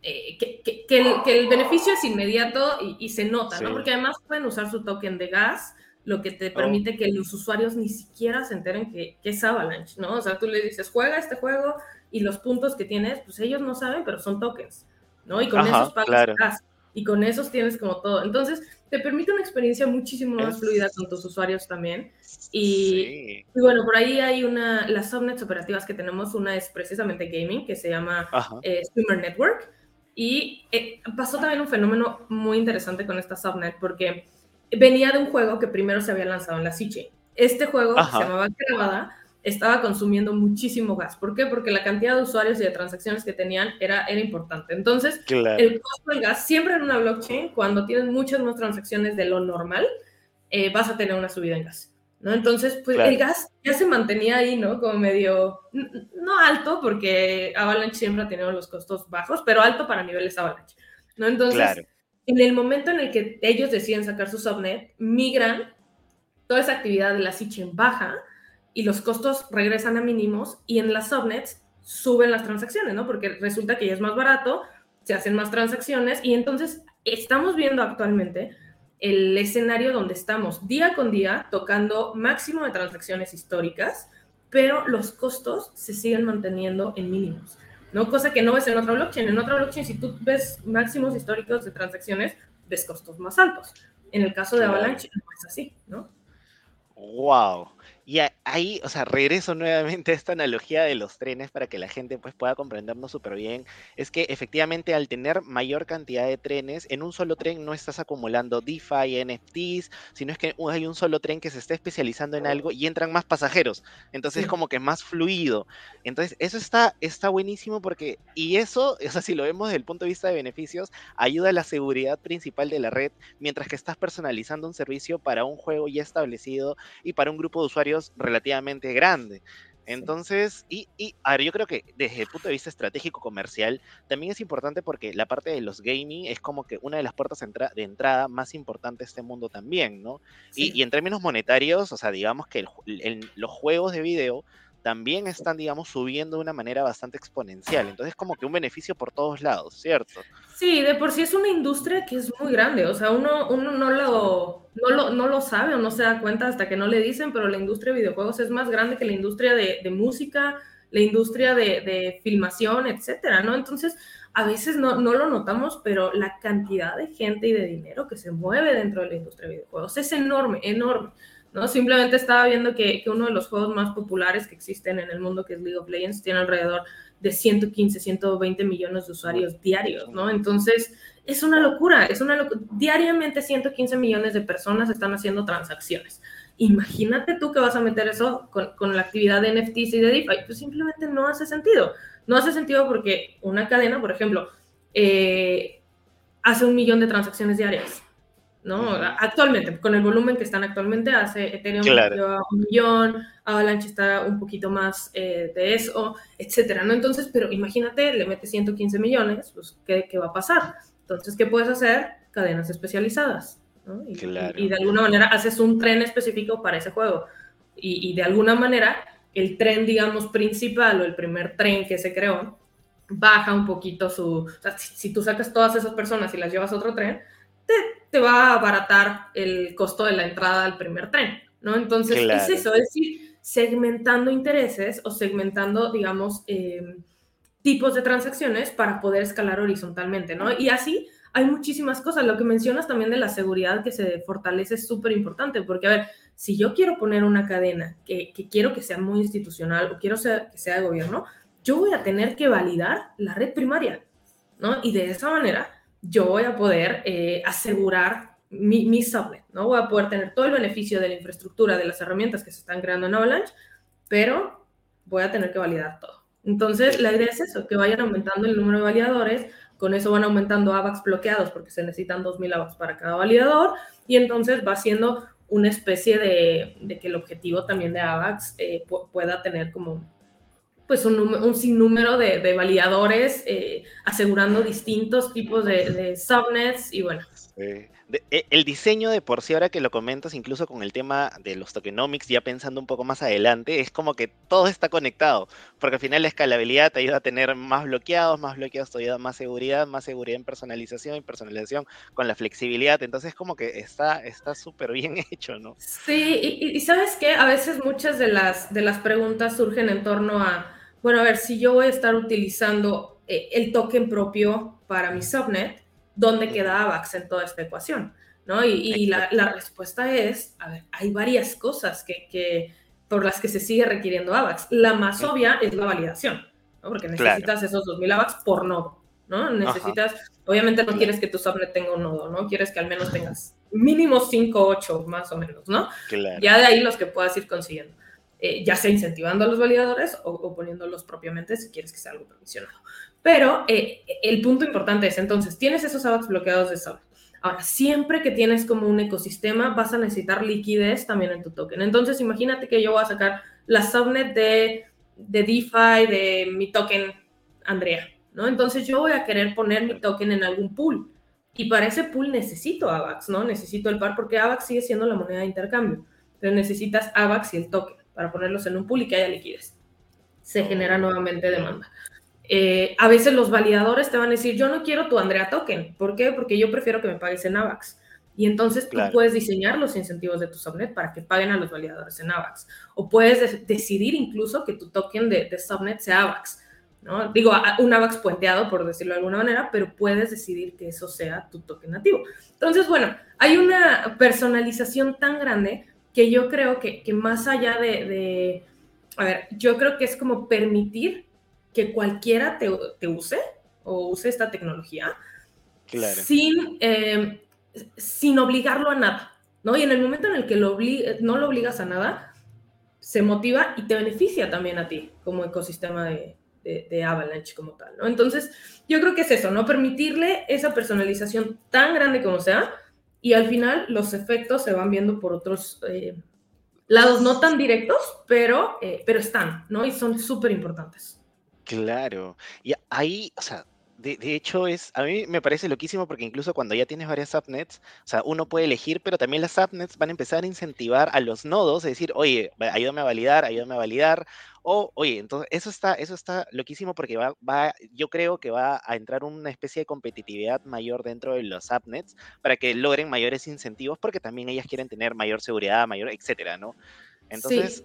Eh, que, que, el, que, el, beneficio es inmediato y, y se nota, ¿no? Porque además pueden usar su token de gas, lo que te oh. permite que los usuarios ni siquiera se enteren que, que, es Avalanche, ¿no? O sea, tú le dices, juega este juego, y los puntos que tienes, pues ellos no saben, pero son tokens, ¿no? Y con esos pagas y con esos tienes como todo. Entonces, te permite una experiencia muchísimo más fluida con tus usuarios también. Y, bueno, por ahí hay una, las subnets operativas que tenemos, una es precisamente gaming, que se llama eh, Streamer Network. Y eh, pasó también un fenómeno muy interesante con esta subnet, porque venía de un juego que primero se había lanzado en la Siche. Este juego se llamaba estaba consumiendo muchísimo gas. ¿Por qué? Porque la cantidad de usuarios y de transacciones que tenían era, era importante. Entonces, el costo del gas, siempre en una blockchain, cuando tienes muchas más transacciones de lo normal, eh, vas a tener una subida en gas. ¿No? Entonces, pues el gas ya se mantenía ahí, ¿no? Como medio, no alto, porque Avalanche siempre ha tenido los costos bajos, pero alto para niveles Avalanche, ¿no? Entonces, en el momento en el que ellos deciden sacar su subnet, migran toda esa actividad de la en baja, y los costos regresan a mínimos y en las subnets suben las transacciones, ¿no? Porque resulta que ya es más barato, se hacen más transacciones y entonces estamos viendo actualmente el escenario donde estamos día con día tocando máximo de transacciones históricas, pero los costos se siguen manteniendo en mínimos, ¿no? Cosa que no ves en otra blockchain. En otra blockchain, si tú ves máximos históricos de transacciones, ves costos más altos. En el caso de Avalanche no es así, ¿no? Wow. Y ahí, o sea, regreso nuevamente a esta analogía de los trenes para que la gente pues pueda comprendernos súper bien. Es que efectivamente al tener mayor cantidad de trenes, en un solo tren no estás acumulando DeFi, NFTs, sino es que hay un solo tren que se está especializando en algo y entran más pasajeros. Entonces es como que más fluido. Entonces eso está, está buenísimo porque, y eso, o sea, si lo vemos desde el punto de vista de beneficios, ayuda a la seguridad principal de la red, mientras que estás personalizando un servicio para un juego ya establecido y para un grupo de usuarios relativamente grande. Entonces, y, y, a ver, yo creo que desde el punto de vista estratégico comercial, también es importante porque la parte de los gaming es como que una de las puertas de entrada más importante de este mundo también, ¿no? Y, en términos monetarios, o sea, digamos que los juegos de video también están, digamos, subiendo de una manera bastante exponencial. Entonces, como que un beneficio por todos lados, ¿cierto? Sí, de por sí es una industria que es muy grande. O sea, uno, uno no, lo, no, lo, no lo sabe o no se da cuenta hasta que no le dicen, pero la industria de videojuegos es más grande que la industria de, música, la industria de, de, filmación, etcétera, ¿no? Entonces, a veces no, no lo notamos, pero la cantidad de gente y de dinero que se mueve dentro de la industria de videojuegos es enorme, enorme. ¿No? Simplemente estaba viendo que, uno de los juegos más populares que existen en el mundo, que es League of Legends, tiene alrededor de 115, 120 millones de usuarios diarios, ¿no? Entonces, es una locura, es una locura. Diariamente 115 millones de personas están haciendo transacciones. Imagínate tú que vas a meter eso con, la actividad de NFTs y de DeFi. Pues simplemente no hace sentido. No hace sentido porque una cadena, por ejemplo, eh, hace un millón de transacciones diarias. ¿No? Actualmente, con el volumen que están actualmente, hace Ethereum un millón, Avalanche está un poquito más eh, de eso, etcétera, ¿no? Entonces, pero imagínate, le metes 115 millones, pues, ¿qué, ¿qué, va a pasar? Entonces, ¿qué puedes hacer? Cadenas especializadas, ¿no? Y, y, de alguna manera haces un tren específico para ese juego. Y, y de alguna manera, el tren, digamos, principal o el primer tren que se creó, baja un poquito su... O sea, si, si tú sacas todas esas personas y las llevas a otro tren, te, va a abaratar el costo de la entrada al primer tren, ¿no? Entonces, es eso, es decir, segmentando intereses o segmentando, digamos, em, tipos de transacciones para poder escalar horizontalmente, ¿no? Y así hay muchísimas cosas. Lo que mencionas también de la seguridad que se fortalece es súper importante, porque, a ver, si yo quiero poner una cadena que, quiero que sea muy institucional o quiero que sea de gobierno, yo voy a tener que validar la red primaria, ¿no? Y de esa manera yo voy a poder eh, asegurar mi, mi, subnet, ¿no? Voy a poder tener todo el beneficio de la infraestructura, de las herramientas que se están creando en Avalanche, pero voy a tener que validar todo. Entonces, la idea es eso, que vayan aumentando el número de validadores, con eso van aumentando AVAX bloqueados porque se necesitan 2.000 AVAX para cada validador y entonces va siendo una especie de, de que el objetivo también de AVAX eh, pueda tener como pues un, un sinnúmero de, de validadores eh, asegurando distintos tipos de, de subnets y bueno. Sí. E, el diseño de por sí, ahora que lo comentas, incluso con el tema de los tokenomics, ya pensando un poco más adelante, es como que todo está conectado, porque al final la escalabilidad te ayuda a tener más bloqueados, más bloqueados te ayuda a más seguridad, más seguridad en personalización y personalización con la flexibilidad, entonces como que está súper bien [laughs] hecho, ¿no? Sí, y, sabes qué, a veces muchas de las, de las preguntas surgen en torno a, bueno, a ver, si yo voy a estar utilizando eh, el token propio para mi subnet, dónde queda AVAX en toda esta ecuación, ¿no? Y, la, respuesta es, a ver, hay varias cosas que, por las que se sigue requiriendo AVAX. La más obvia es la validación, ¿no? Porque necesitas esos 2000 AVAX por nodo, ¿no? Necesitas, obviamente no quieres que tu subnet tenga un nodo, ¿no? Quieres que al menos tengas mínimo 5, 8 más o menos, ¿no? Ya de ahí los que puedas ir consiguiendo. Eh, ya sea incentivando a los validadores o, poniéndolos propiamente si quieres que sea algo permisionado. Pero eh, el punto importante es, entonces, tienes esos AVAX bloqueados de sol. Ahora, siempre que tienes como un ecosistema, vas a necesitar liquidez también en tu token. Entonces, imagínate que yo voy a sacar la subnet de, de DeFi de mi token Andrea, ¿no? Entonces, yo voy a querer poner mi token en algún pool. Y para ese pool necesito AVAX, ¿no? Necesito el par porque AVAX sigue siendo la moneda de intercambio. Entonces, necesitas AVAX y el token para ponerlos en un pool y que haya liquidez. Se genera nuevamente demanda. Eh, a veces los validadores te van a decir, yo no quiero tu Andrea Token. ¿Por qué? Porque yo prefiero que me pagues en AVAX. Y entonces tú puedes diseñar los incentivos de tu subnet para que paguen a los validadores en AVAX. O puedes decidir incluso que tu token de, subnet sea AVAX. ¿no? Digo, un AVAX puenteado, por decirlo de alguna manera, pero puedes decidir que eso sea tu token nativo. Entonces, bueno, hay una personalización tan grande que yo creo que, más allá de, de, a ver, yo creo que es como permitir que cualquiera te, use o use esta tecnología sin, em, sin obligarlo a nada, ¿no? Y en el momento en el que lo no lo obligas a nada, se motiva y te beneficia también a ti como ecosistema de, de, Avalanche como tal, ¿no? Entonces, yo creo que es eso, ¿no? Permitirle esa personalización tan grande como sea y al final los efectos se van viendo por otros eh, lados no tan directos, pero, eh, pero están, ¿no? Y son súper importantes. Claro. Y ahí, o sea, de, de hecho es, a mí me parece loquísimo porque incluso cuando ya tienes varias subnets, o sea, uno puede elegir, pero también las subnets van a empezar a incentivar a los nodos, es decir, oye, ayúdame a validar, ayúdame a validar, o, oye, entonces eso está, eso está loquísimo porque va, va, yo creo que va a entrar una especie de competitividad mayor dentro de los subnets para que logren mayores incentivos porque también ellas quieren tener mayor seguridad, mayor, etcétera, ¿no? Entonces,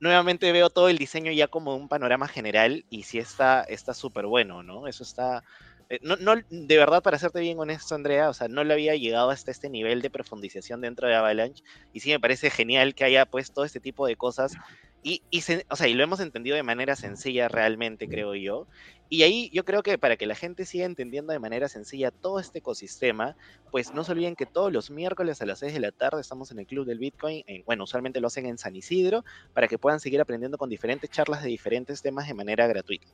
nuevamente veo todo el diseño ya como un panorama general y sí está súper bueno, ¿no? Eso está... Eh, no, no, de verdad, para serte bien honesto, Andrea, o sea, no le había llegado hasta este nivel de profundización dentro de Avalanche y sí me parece genial que haya puesto este tipo de cosas y, y, o sea, y lo hemos entendido de manera sencilla realmente, creo yo. Y ahí yo creo que para que la gente siga entendiendo de manera sencilla todo este ecosistema, pues no se olviden que todos los miércoles a las 6 de la tarde estamos en el Club del Bitcoin. bueno, usualmente lo hacen en San Isidro para que puedan seguir aprendiendo con diferentes charlas de diferentes temas de manera gratuita.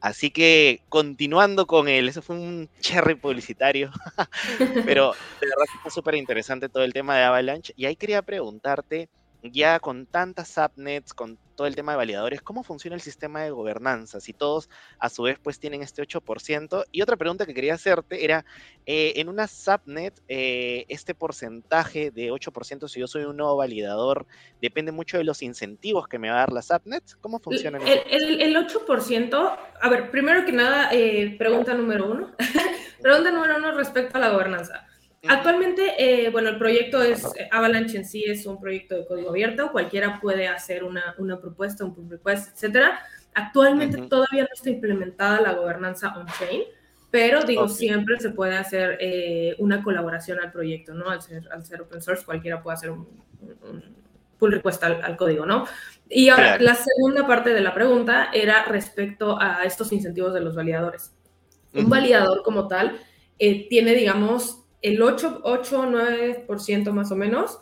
Así que continuando con él, eso fue un cherry publicitario, [laughs] pero de verdad que está súper interesante todo el tema de Avalanche. Y ahí quería preguntarte, ya con tantas subnets, con todo el tema de validadores, ¿cómo funciona el sistema de gobernanza? Si todos a su vez pues tienen este 8%. Y otra pregunta que quería hacerte era, eh, en una subnet, eh, este porcentaje de 8%, si yo soy un nuevo validador, depende mucho de los incentivos que me va a dar la subnet. ¿Cómo funciona? El, el, 8%, a ver, primero que nada, eh, pregunta número uno. [laughs] pregunta número uno respecto a la gobernanza. Actualmente, eh, bueno, el proyecto es, Avalanche en sí es un proyecto de código abierto, cualquiera puede hacer una, una propuesta, un pull request, etcétera. Actualmente todavía no está implementada la gobernanza on-chain, pero digo, siempre se puede hacer eh, una colaboración al proyecto, ¿no? Al ser, al ser open source, cualquiera puede hacer un, pull request al, código, ¿no? Y ahora, la segunda parte de la pregunta era respecto a estos incentivos de los validadores. Un validador como tal eh, tiene, digamos, el 8, 8 9% más o menos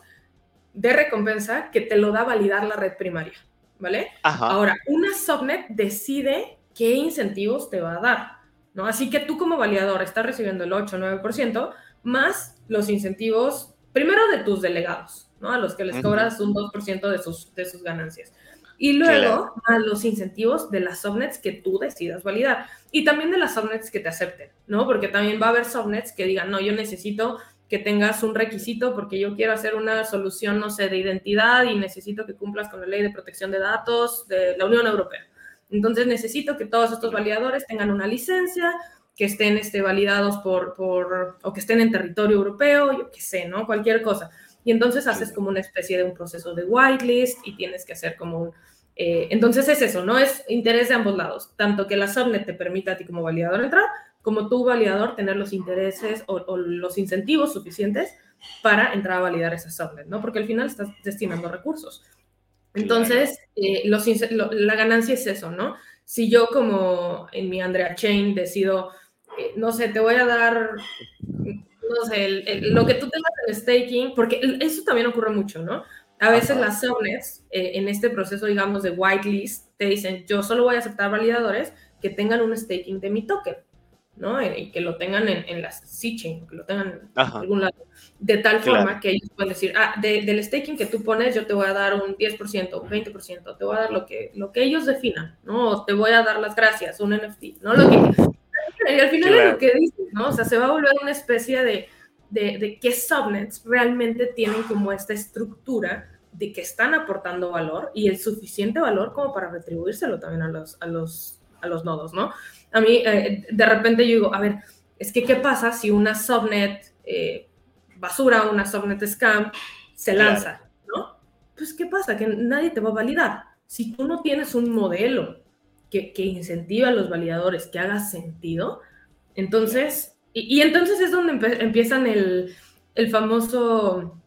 de recompensa que te lo da validar la red primaria, ¿vale? Ahora, una subnet decide qué incentivos te va a dar, ¿no? Así que tú como validador estás recibiendo el 8 9% más los incentivos, primero de tus delegados, ¿no? A los que les cobras un 2% de sus, de sus ganancias. Y luego, a los incentivos de las subnets que tú decidas validar. Y también de las subnets que te acepten, ¿no? Porque también va a haber subnets que digan, no, yo necesito que tengas un requisito porque yo quiero hacer una solución, no sé, de identidad y necesito que cumplas con la ley de protección de datos de la Unión Europea. Entonces necesito que todos estos validadores tengan una licencia, que estén este, validados por, por, o que estén en territorio europeo, yo qué sé, ¿no? Cualquier cosa. Y entonces haces como una especie de un proceso de whitelist y tienes que hacer como un... Eh, entonces es eso, ¿no? Es interés de ambos lados, tanto que la subnet te permita a ti como validador entrar, como tú validador tener los intereses o, los incentivos suficientes para entrar a validar esa subnet, ¿no? Porque al final estás destinando recursos. Entonces, eh, los, la ganancia es eso, ¿no? Si yo como en mi Andrea Chain decido, eh, no sé, te voy a dar no sé, lo que tú tengas en staking, porque eso también ocurre mucho, ¿no? A veces las subnets, eh, en este proceso, digamos, de whitelist, te dicen, yo solo voy a aceptar validadores que tengan un staking de mi token, ¿no? Eh, y que lo tengan en, en la C-Chain, que lo tengan en algún lado. De tal forma que ellos pueden decir, ah, del staking que tú pones, yo te voy a dar un 10%, un 20%, te voy a dar lo que, lo que ellos definan, ¿no? O te voy a dar las gracias, un NFT, ¿no? Lo que, [laughs] y al final es lo que dices, ¿no? O sea, se va a volver una especie de, de, de qué subnets realmente tienen como esta estructura de que están aportando valor y el suficiente valor como para retribuírselo también a los, a los, a los nodos, ¿no? A mí, eh, de repente yo digo, a ver, es que ¿qué pasa si una subnet eh, basura, una subnet scam, se lanza, ¿no? Pues ¿qué pasa? Que nadie te va a validar. Si tú no tienes un modelo que, que incentiva a los validadores, que haga sentido. Entonces, y, entonces es donde empiezan el, el, famoso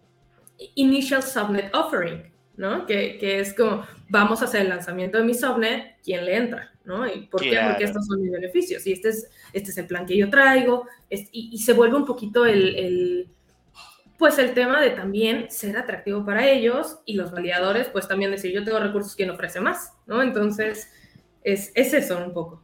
Initial Subnet Offering, ¿no? Que, que, es como, vamos a hacer el lanzamiento de mi subnet, ¿quién le entra? ¿no? ¿Y por qué? Porque estos son mis beneficios. Y este es, este es el plan que yo traigo. y, y, se vuelve un poquito el, el, pues el tema de también ser atractivo para ellos y los validadores, pues también decir, yo tengo recursos, ¿quién ofrece más? ¿no? Entonces, es, eso un poco.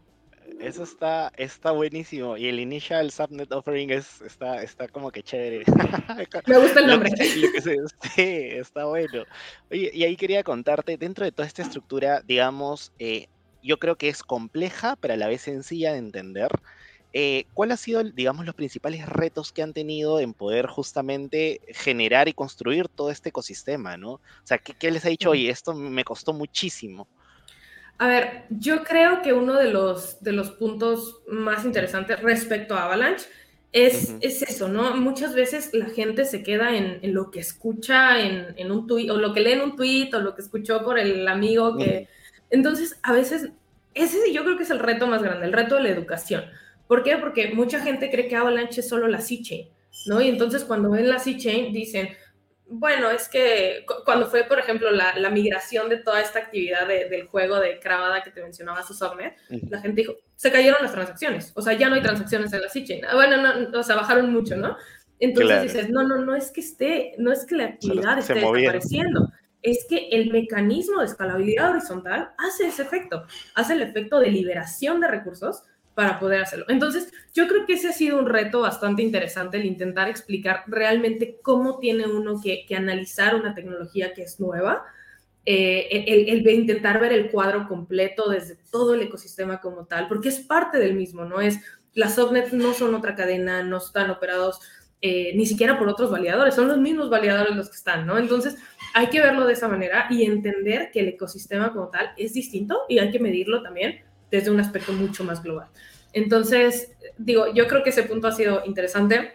Eso está, está buenísimo. Y el initial subnet offering es, está, está como que chévere. [laughs] Me gusta el nombre. sí, está bueno. Oye, y ahí quería contarte, dentro de toda esta estructura, digamos, eh, yo creo que es compleja, pero a la vez sencilla de entender. Eh, ¿Cuál ha sido, digamos, los principales retos que han tenido en poder justamente generar y construir todo este ecosistema, ¿no? O sea, ¿qué, qué les ha dicho? Oye, esto me costó muchísimo. A ver, yo creo que uno de los, de los puntos más interesantes respecto a Avalanche es, es eso, ¿no? Muchas veces la gente se queda en, en lo que escucha en, en, un tweet, o lo que lee en un tweet, o lo que escuchó por el amigo que... Entonces, a veces, ese yo creo que es el reto más grande, el reto de la educación. ¿Por qué? Porque mucha gente cree que Avalanche es solo la C-Chain, ¿no? Y entonces cuando ven la C-Chain dicen, bueno, es que cuando fue, por ejemplo, la, la migración de toda esta actividad del juego de Cravada que te mencionaba Susubnet, la gente dijo, se cayeron las transacciones, o sea, ya no hay transacciones en la C-Chain. Ah, bueno, no, o sea, bajaron mucho, ¿no? Entonces dices, no, no, no es que esté, no es que la actividad esté desapareciendo, es que el mecanismo de escalabilidad horizontal hace ese efecto, hace el efecto de liberación de recursos para poder hacerlo. Entonces, yo creo que ese ha sido un reto bastante interesante, el intentar explicar realmente cómo tiene uno que, analizar una tecnología que es nueva, eh, el, intentar ver el cuadro completo desde todo el ecosistema como tal, porque es parte del mismo, ¿no? Es, las subnets no son otra cadena, no están operados eh, ni siquiera por otros validadores, son los mismos validadores los que están, ¿no? Entonces, hay que verlo de esa manera y entender que el ecosistema como tal es distinto y hay que medirlo también desde un aspecto mucho más global. Entonces, digo, yo creo que ese punto ha sido interesante.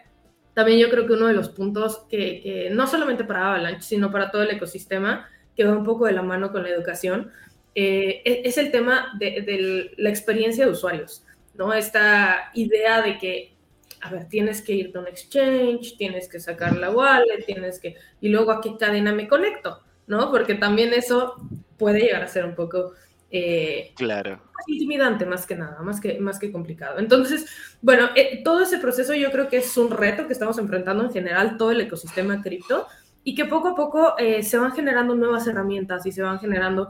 también yo creo que uno de los puntos que, no solamente para Avalanche, sino para todo el ecosistema, que va un poco de la mano con la educación, eh, e, es el tema de, la experiencia de usuarios, ¿no? Esta idea de que, a ver, tienes que irte a un exchange, tienes que sacar la wallet, tienes que, y luego a qué cadena me conecto, ¿no? Porque también eso puede llegar a ser un poco... Eh, claro. Intimidante más que nada, más que, más que complicado. Entonces, bueno, eh, todo ese proceso yo creo que es un reto que estamos enfrentando en general todo el ecosistema cripto y que poco a poco se van generando nuevas herramientas y se van generando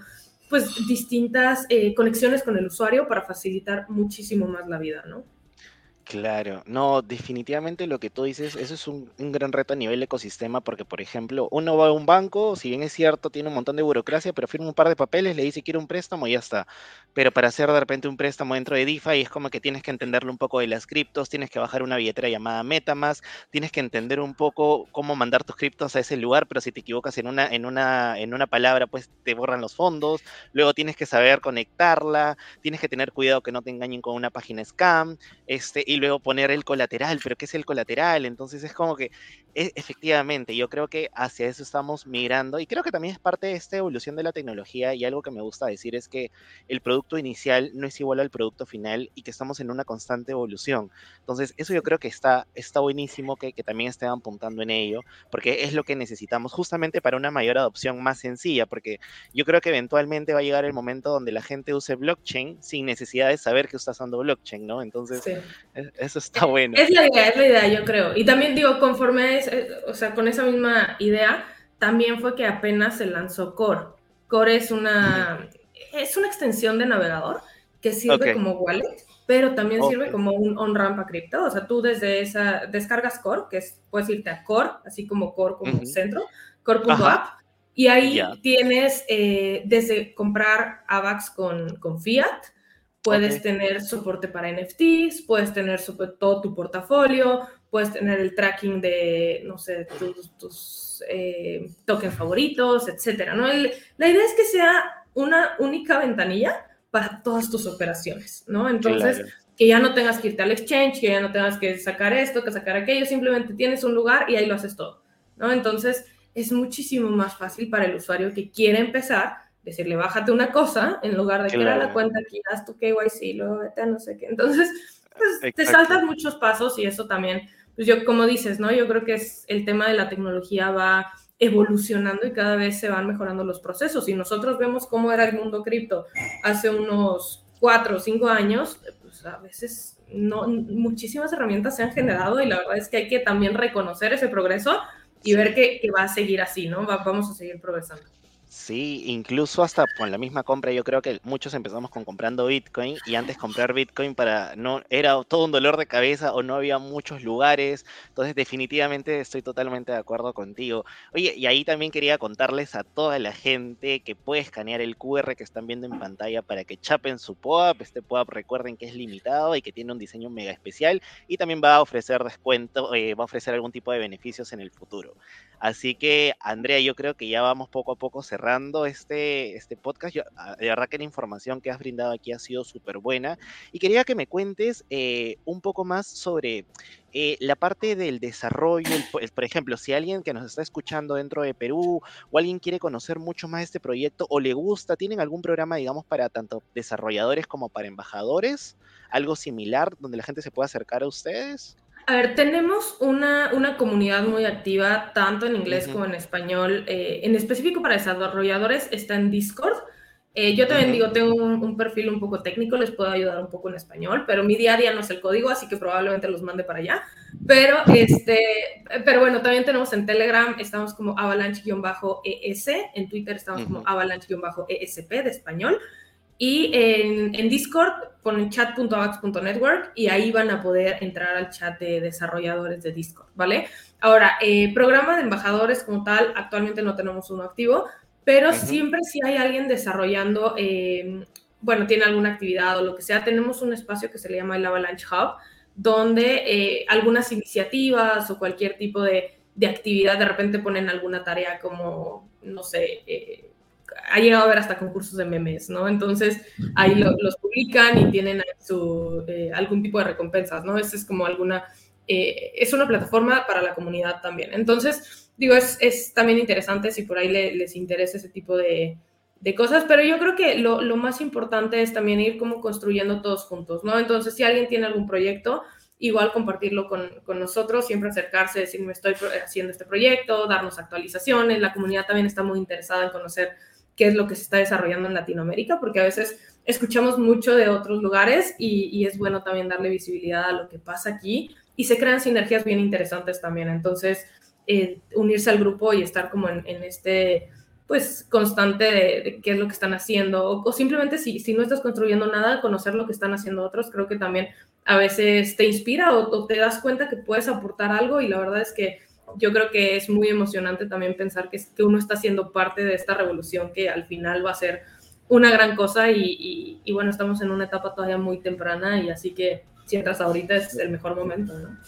pues distintas eh, conexiones con el usuario para facilitar muchísimo más la vida, ¿no? Claro, no, definitivamente lo que tú dices, eso es un, gran reto a nivel ecosistema, porque por ejemplo, uno va a un banco, si bien es cierto, tiene un montón de burocracia, pero firma un par de papeles, le dice quiero un préstamo y ya está. Pero para hacer de repente un préstamo dentro de DeFi es como que tienes que entenderlo un poco de las criptos, tienes que bajar una billetera llamada MetaMask, tienes que entender un poco cómo mandar tus criptos a ese lugar, pero si te equivocas en una, en una, en una palabra, pues te borran los fondos, luego tienes que saber conectarla, tienes que tener cuidado que no te engañen con una página scam, este, y luego poner el colateral, pero ¿qué es el colateral? Entonces es como que, e, efectivamente, yo creo que hacia eso estamos migrando y creo que también es parte de esta evolución de la tecnología y algo que me gusta decir es que el producto inicial no es igual al producto final y que estamos en una constante evolución. Entonces eso yo creo que está, está buenísimo que, que también estén apuntando en ello, porque es lo que necesitamos justamente para una mayor adopción más sencilla, porque yo creo que eventualmente va a llegar el momento donde la gente use blockchain sin necesidad de saber que está usando blockchain, ¿no? Entonces, eso está bueno. Es la idea, es la idea, yo creo. Y también digo, conforme es, eh, o sea, con esa misma idea, también fue que apenas se lanzó Core. Core es una, es una extensión de navegador que sirve como wallet, pero también sirve como un on-ramp a cripto. O sea, tú desde esa, descargas Core, que es, puedes irte a Core, así como Core como centro, core.app, y ahí tienes eh, desde comprar AVAX con, con fiat, Puedes tener soporte para NFTs, puedes tener todo tu portafolio, puedes tener el tracking de, no sé, tus, eh, tokens favoritos, etcétera, ¿no? la idea es que sea una única ventanilla para todas tus operaciones, ¿no? Entonces, que ya no tengas que irte al exchange, que ya no tengas que sacar esto, que sacar aquello, simplemente tienes un lugar y ahí lo haces todo, ¿no? Entonces, es muchísimo más fácil para el usuario que quiere empezar decirle, bájate una cosa, en lugar de que era la cuenta aquí, haz tu KYC, luego vete a no sé qué. Entonces, pues te saltas muchos pasos y eso también, pues yo, como dices, ¿no? Yo creo que es el tema de la tecnología va evolucionando y cada vez se van mejorando los procesos. Y nosotros vemos cómo era el mundo cripto hace unos cuatro o cinco años, pues a veces no, muchísimas herramientas se han generado y la verdad es que hay que también reconocer ese progreso y ver que, que va a seguir así, ¿no? vamos a seguir progresando. Sí, incluso hasta con la misma compra, yo creo que muchos empezamos con comprando Bitcoin y antes comprar Bitcoin para no era todo un dolor de cabeza o no había muchos lugares. Entonces, definitivamente estoy totalmente de acuerdo contigo. Oye, y ahí también quería contarles a toda la gente que puede escanear el QR que están viendo en pantalla para que chapen su POAP. Este POAP recuerden que es limitado y que tiene un diseño mega especial y también va a ofrecer descuento, eh, va a ofrecer algún tipo de beneficios en el futuro. Así que, Andrea, yo creo que ya vamos poco a poco cerrando este, este podcast. Ah, de verdad que la información que has brindado aquí ha sido súper buena. Y quería que me cuentes eh, un poco más sobre eh, la parte del desarrollo. por ejemplo, si alguien que nos está escuchando dentro de Perú o alguien quiere conocer mucho más este proyecto o le gusta, ¿tienen algún programa, digamos, para tanto desarrolladores como para embajadores? ¿Algo similar donde la gente se pueda acercar a ustedes? A ver, tenemos una, una, comunidad muy activa, tanto en inglés como en español. Eh, en específico para desarrolladores está en Discord. Eh, yo también digo, tengo un, perfil un poco técnico, les puedo ayudar un poco en español, pero mi día a día no es el código, así que probablemente los mande para allá. Pero, este, pero bueno, también tenemos en Telegram, estamos como avalanche-es, en Twitter estamos como avalanche-esp de español. Y en, en Discord ponen chat.avax.network y ahí van a poder entrar al chat de desarrolladores de Discord, ¿vale? Ahora, eh, programa de embajadores como tal, actualmente no tenemos uno activo, pero siempre si hay alguien desarrollando, eh, bueno, tiene alguna actividad o lo que sea, tenemos un espacio que se le llama el Avalanche Hub, donde eh, algunas iniciativas o cualquier tipo de, de, actividad de repente ponen alguna tarea como, no sé, ha llegado a ver hasta concursos de memes, ¿no? Entonces ahí los publican y tienen su, eh, algún tipo de recompensas, ¿no? Esa es como alguna eh, es una plataforma para la comunidad también. Entonces, digo, es, es también interesante si por ahí les interesa ese tipo de, de cosas, pero yo creo que lo, lo, más importante es también ir como construyendo todos juntos, ¿no? Entonces, si alguien tiene algún proyecto, igual compartirlo con, con, nosotros, siempre acercarse, decirme estoy haciendo este proyecto, darnos actualizaciones, la comunidad también está muy interesada en conocer qué es lo que se está desarrollando en Latinoamérica, porque a veces escuchamos mucho de otros lugares y, y es bueno también darle visibilidad a lo que pasa aquí y se crean sinergias bien interesantes también, entonces eh, unirse al grupo y estar como en, en este pues constante de, qué es lo que están haciendo o, simplemente si, si no estás construyendo nada, conocer lo que están haciendo otros, creo que también a veces te inspira o, te das cuenta que puedes aportar algo y la verdad es que yo creo que es muy emocionante también pensar que, que uno está siendo parte de esta revolución que al final va a ser una gran cosa y, bueno, estamos en una etapa todavía muy temprana y así que si entras ahorita es el mejor momento, ¿no?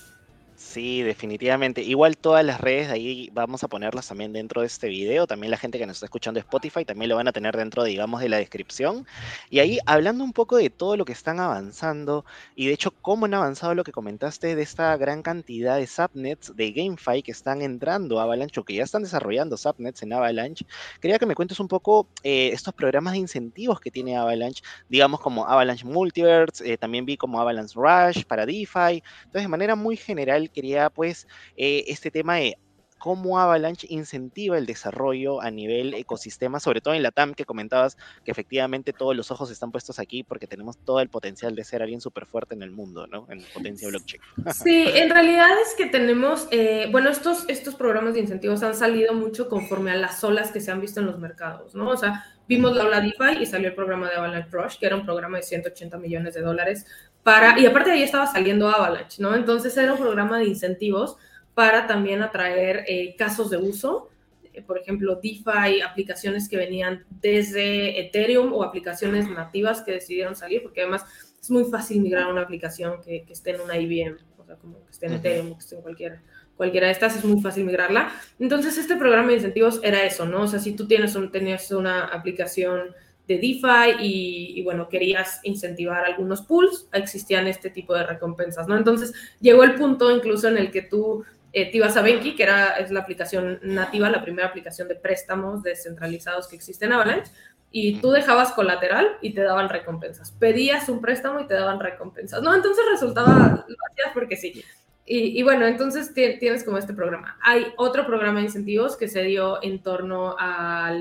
Sí, definitivamente. Igual todas las redes ahí vamos a ponerlas también dentro de este video. También la gente que nos está escuchando de Spotify también lo van a tener dentro, digamos, de la descripción. Y ahí hablando un poco de todo lo que están avanzando y de hecho cómo han avanzado lo que comentaste de esta gran cantidad de subnets de GameFi que están entrando a Avalanche o que ya están desarrollando subnets en Avalanche. Quería que me cuentes un poco eh, estos programas de incentivos que tiene Avalanche, digamos como Avalanche Multiverse, eh, también vi como Avalanche Rush para DeFi. Entonces, de manera muy general, que pues eh, este tema de cómo Avalanche incentiva el desarrollo a nivel ecosistema, sobre todo en la TAM que comentabas, que efectivamente todos los ojos están puestos aquí porque tenemos todo el potencial de ser alguien súper fuerte en el mundo, ¿no? En potencia blockchain. Sí, en realidad es que tenemos, eh, bueno, estos, estos programas de incentivos han salido mucho conforme a las olas que se han visto en los mercados, ¿no? O sea, vimos la ola DeFi y salió el programa de Avalanche Rush, que era un programa de 180 millones de dólares para, y aparte de ahí estaba saliendo Avalanche, ¿no? Entonces era un programa de incentivos para también atraer eh, casos de uso, eh, por ejemplo, DeFi, aplicaciones que venían desde Ethereum o aplicaciones nativas que decidieron salir, porque además es muy fácil migrar a una aplicación que, que esté en una IBM, o sea, como que esté en Ethereum, que esté en cualquier, cualquiera de estas, es muy fácil migrarla. Entonces, este programa de incentivos era eso, ¿no? O sea, si tú tienes un, tenías una aplicación de DeFi y, bueno, querías incentivar algunos pools, existían este tipo de recompensas, ¿no? Entonces llegó el punto incluso en el que tú eh, te ibas a Benki, que era, es la aplicación nativa, la primera aplicación de préstamos descentralizados que existe en Avalanche, y tú dejabas colateral y te daban recompensas. Pedías un préstamo y te daban recompensas, ¿no? Entonces resultaba, lo hacías porque sí. Y, y, bueno, entonces tienes como este programa. Hay otro programa de incentivos que se dio en torno a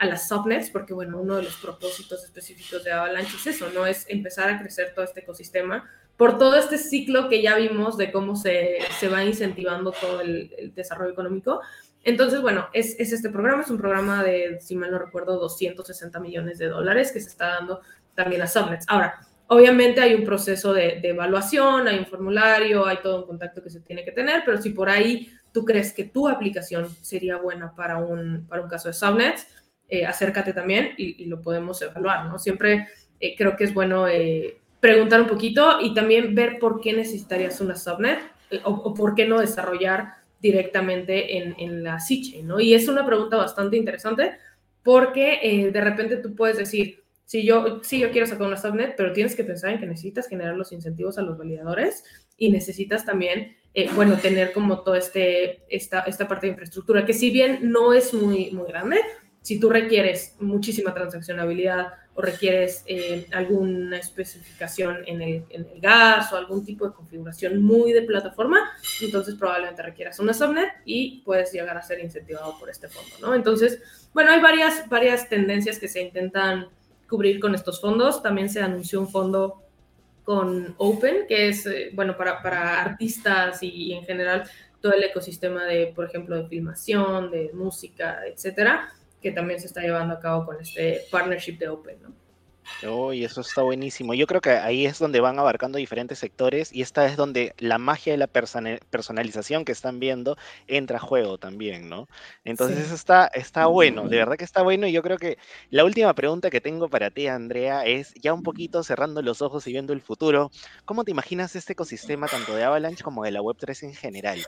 las subnets, porque bueno, uno de los propósitos específicos de Avalanche es eso, ¿no? Es empezar a crecer todo este ecosistema por todo este ciclo que ya vimos de cómo se, se va incentivando todo el, desarrollo económico. Entonces, bueno, es, es, este programa, es un programa de, si mal no recuerdo, 260 millones de dólares que se está dando también a subnets. Ahora, obviamente hay un proceso de, evaluación, hay un formulario, hay todo un contacto que se tiene que tener, pero si por ahí tú crees que tu aplicación sería buena para un, para un caso de subnets, eh, acércate también y, lo podemos evaluar, ¿no? Siempre eh, creo que es bueno eh, preguntar un poquito y también ver por qué necesitarías una subnet o, por qué no desarrollar directamente en, en la C-Chain, ¿no? Y es una pregunta bastante interesante porque de repente tú puedes decir, si yo, sí, yo quiero sacar una subnet, pero tienes que pensar en que necesitas generar los incentivos a los validadores y necesitas también, bueno, tener como toda este, esta, esta parte de infraestructura, que si bien no es muy, muy grande, si tú requieres muchísima transaccionabilidad o requieres eh, alguna especificación en el, en el, gas o algún tipo de configuración muy de plataforma, entonces probablemente requieras una subnet y puedes llegar a ser incentivado por este fondo, ¿no? Entonces, bueno, hay varias, varias tendencias que se intentan cubrir con estos fondos. También se anunció un fondo con Open, que es, eh, bueno, para, para artistas y, en general todo el ecosistema de, por ejemplo, de filmación, de música, etcétera que también se está llevando a cabo con este partnership de Open, ¿no? Oh, y eso está buenísimo. Yo creo que ahí es donde van abarcando diferentes sectores y esta es donde la magia de la personalización que están viendo entra a juego también, ¿no? Entonces eso está, está bueno, de verdad que está bueno y yo creo que la última pregunta que tengo para ti, Andrea, es ya un poquito cerrando los ojos y viendo el futuro, ¿cómo te imaginas este ecosistema tanto de Avalanche como de la Web3 en general?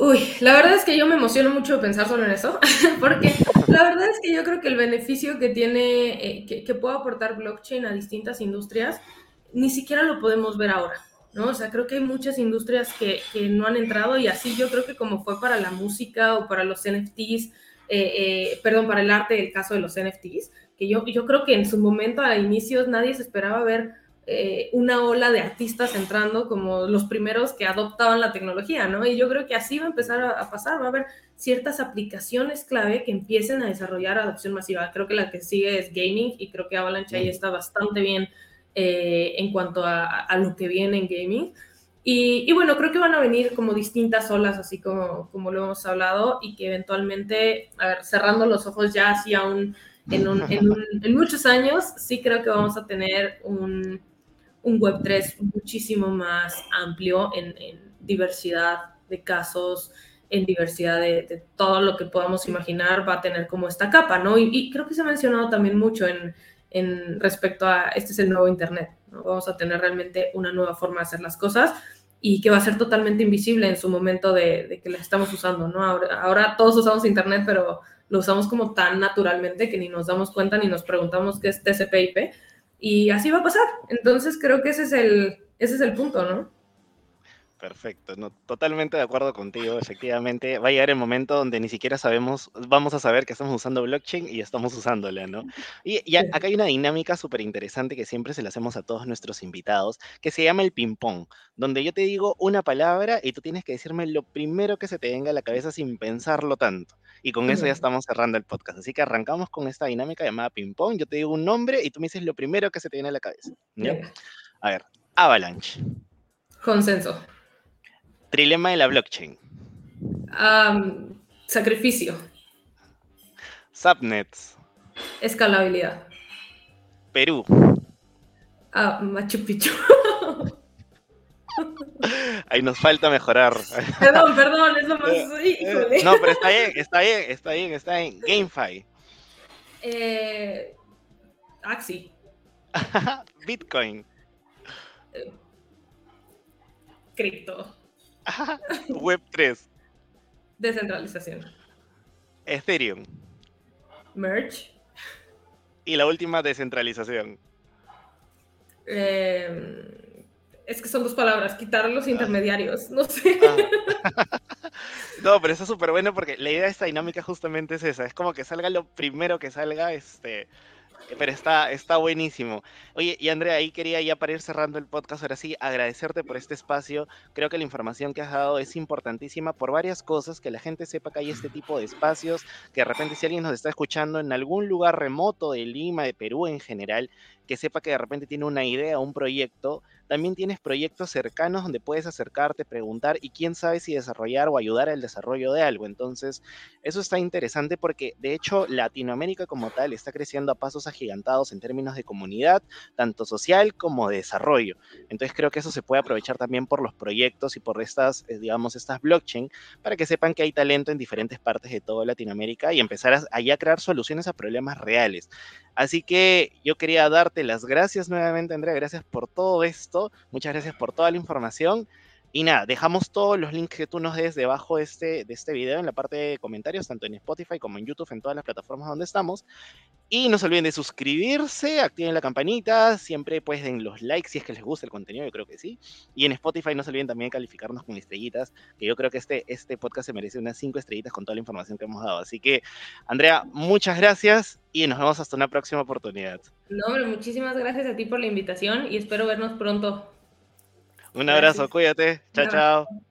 Uy, la verdad es que yo me emociono mucho de pensar solo en eso, [laughs] porque la verdad es que yo creo que el beneficio que tiene, eh, que, que puede aportar blockchain a distintas industrias, ni siquiera lo podemos ver ahora. ¿no? O sea, creo que hay muchas industrias que, que no han entrado y así yo creo que como fue para la música o para los NFTs, eh, eh, perdón, para el arte, el caso de los NFTs, que yo, yo creo que en su momento a inicios nadie se esperaba ver eh, una ola de artistas entrando como los primeros que adoptaban la tecnología, ¿no? Y yo creo que así va a empezar a, pasar, va a haber ciertas aplicaciones clave que empiecen a desarrollar adopción masiva. Creo que la que sigue es gaming y creo que Avalanche ahí está bastante bien en cuanto a, a, lo que viene en gaming. Y, bueno, creo que van a venir como distintas olas, así como, como lo hemos hablado, y que eventualmente, a ver, cerrando los ojos ya así aún en, en, muchos años, sí creo que vamos a tener un, un Web3 muchísimo más amplio en, diversidad de casos, en diversidad de, todo lo que podamos imaginar, va a tener como esta capa, ¿no? Y, creo que se ha mencionado también mucho en, respecto a este es el nuevo Internet, ¿no? Vamos a tener realmente una nueva forma de hacer las cosas y que va a ser totalmente invisible en su momento de, que la estamos usando, ¿no? Ahora, todos usamos Internet, pero lo usamos como tan naturalmente que ni nos damos cuenta ni nos preguntamos qué es TCP/IP y así va a pasar. Entonces creo que ese es el, ese es el punto, ¿no? Perfecto, no, totalmente de acuerdo contigo, efectivamente. Va a llegar el momento donde ni siquiera sabemos, vamos a saber que estamos usando blockchain y estamos usándola, ¿no? Y, acá hay una dinámica súper interesante que siempre se la hacemos a todos nuestros invitados, que se llama el ping-pong, donde yo te digo una palabra y tú tienes que decirme lo primero que se te venga a la cabeza sin pensarlo tanto. Y con eso ya estamos cerrando el podcast. Así que arrancamos con esta dinámica llamada ping-pong. Yo te digo un nombre y tú me dices lo primero que se te viene a la cabeza. A ver, Avalanche. Consenso. Trilema de la blockchain. sacrificio. Subnets. Escalabilidad. Perú. Ah, Machu Picchu. [laughs] Ahí nos falta mejorar. [laughs] Perdón, perdón, es lo más. Eh, eh, no, pero está bien, está bien, está bien, está bien. GameFi. Eh, Axi. [laughs] Bitcoin. cripto. [laughs] Web 3. Descentralización. Ethereum. Merge. Y la última, descentralización. Em, es que son dos palabras, quitar los ah. intermediarios, no sé. Ah. [laughs] no, pero eso es súper bueno porque la idea de esta dinámica justamente es esa, es como que salga lo primero que salga, este, [laughs] pero está, está buenísimo. Oye, y Andrea, ahí quería ya para ir cerrando el podcast, ahora sí, agradecerte por este espacio. Creo que la información que has dado es importantísima por varias cosas, que la gente sepa que hay este tipo de espacios, que de repente si alguien nos está escuchando en algún lugar remoto de Lima, de Perú en general, que sepa que de repente tiene una idea, un proyecto, también tienes proyectos cercanos donde puedes acercarte, preguntar y quién sabe si desarrollar o ayudar al desarrollo de algo. Entonces, eso está interesante porque de hecho Latinoamérica como tal está creciendo a pasos agigantados en términos de comunidad, tanto social como de desarrollo. Entonces, creo que eso se puede aprovechar también por los proyectos y por estas, eh, digamos, estas blockchain para que sepan que hay talento en diferentes partes de toda Latinoamérica y empezar a, a crear soluciones a problemas reales. Así que yo quería darte las gracias nuevamente, Andrea, gracias por todo esto, muchas gracias por toda la información. Y nada, dejamos todos los links que tú nos des debajo de este, de este video en la parte de comentarios, tanto en Spotify como en YouTube, en todas las plataformas donde estamos. Y no se olviden de suscribirse, activen la campanita, siempre pues den los likes si es que les gusta el contenido, yo creo que sí. Y en Spotify no se olviden también de calificarnos con estrellitas, que yo creo que este, este podcast se merece unas cinco estrellitas con toda la información que hemos dado. Así que, Andrea, muchas gracias y nos vemos hasta una próxima oportunidad. No, muchísimas gracias a ti por la invitación y espero vernos pronto. Un abrazo, cuídate. Chao, chao.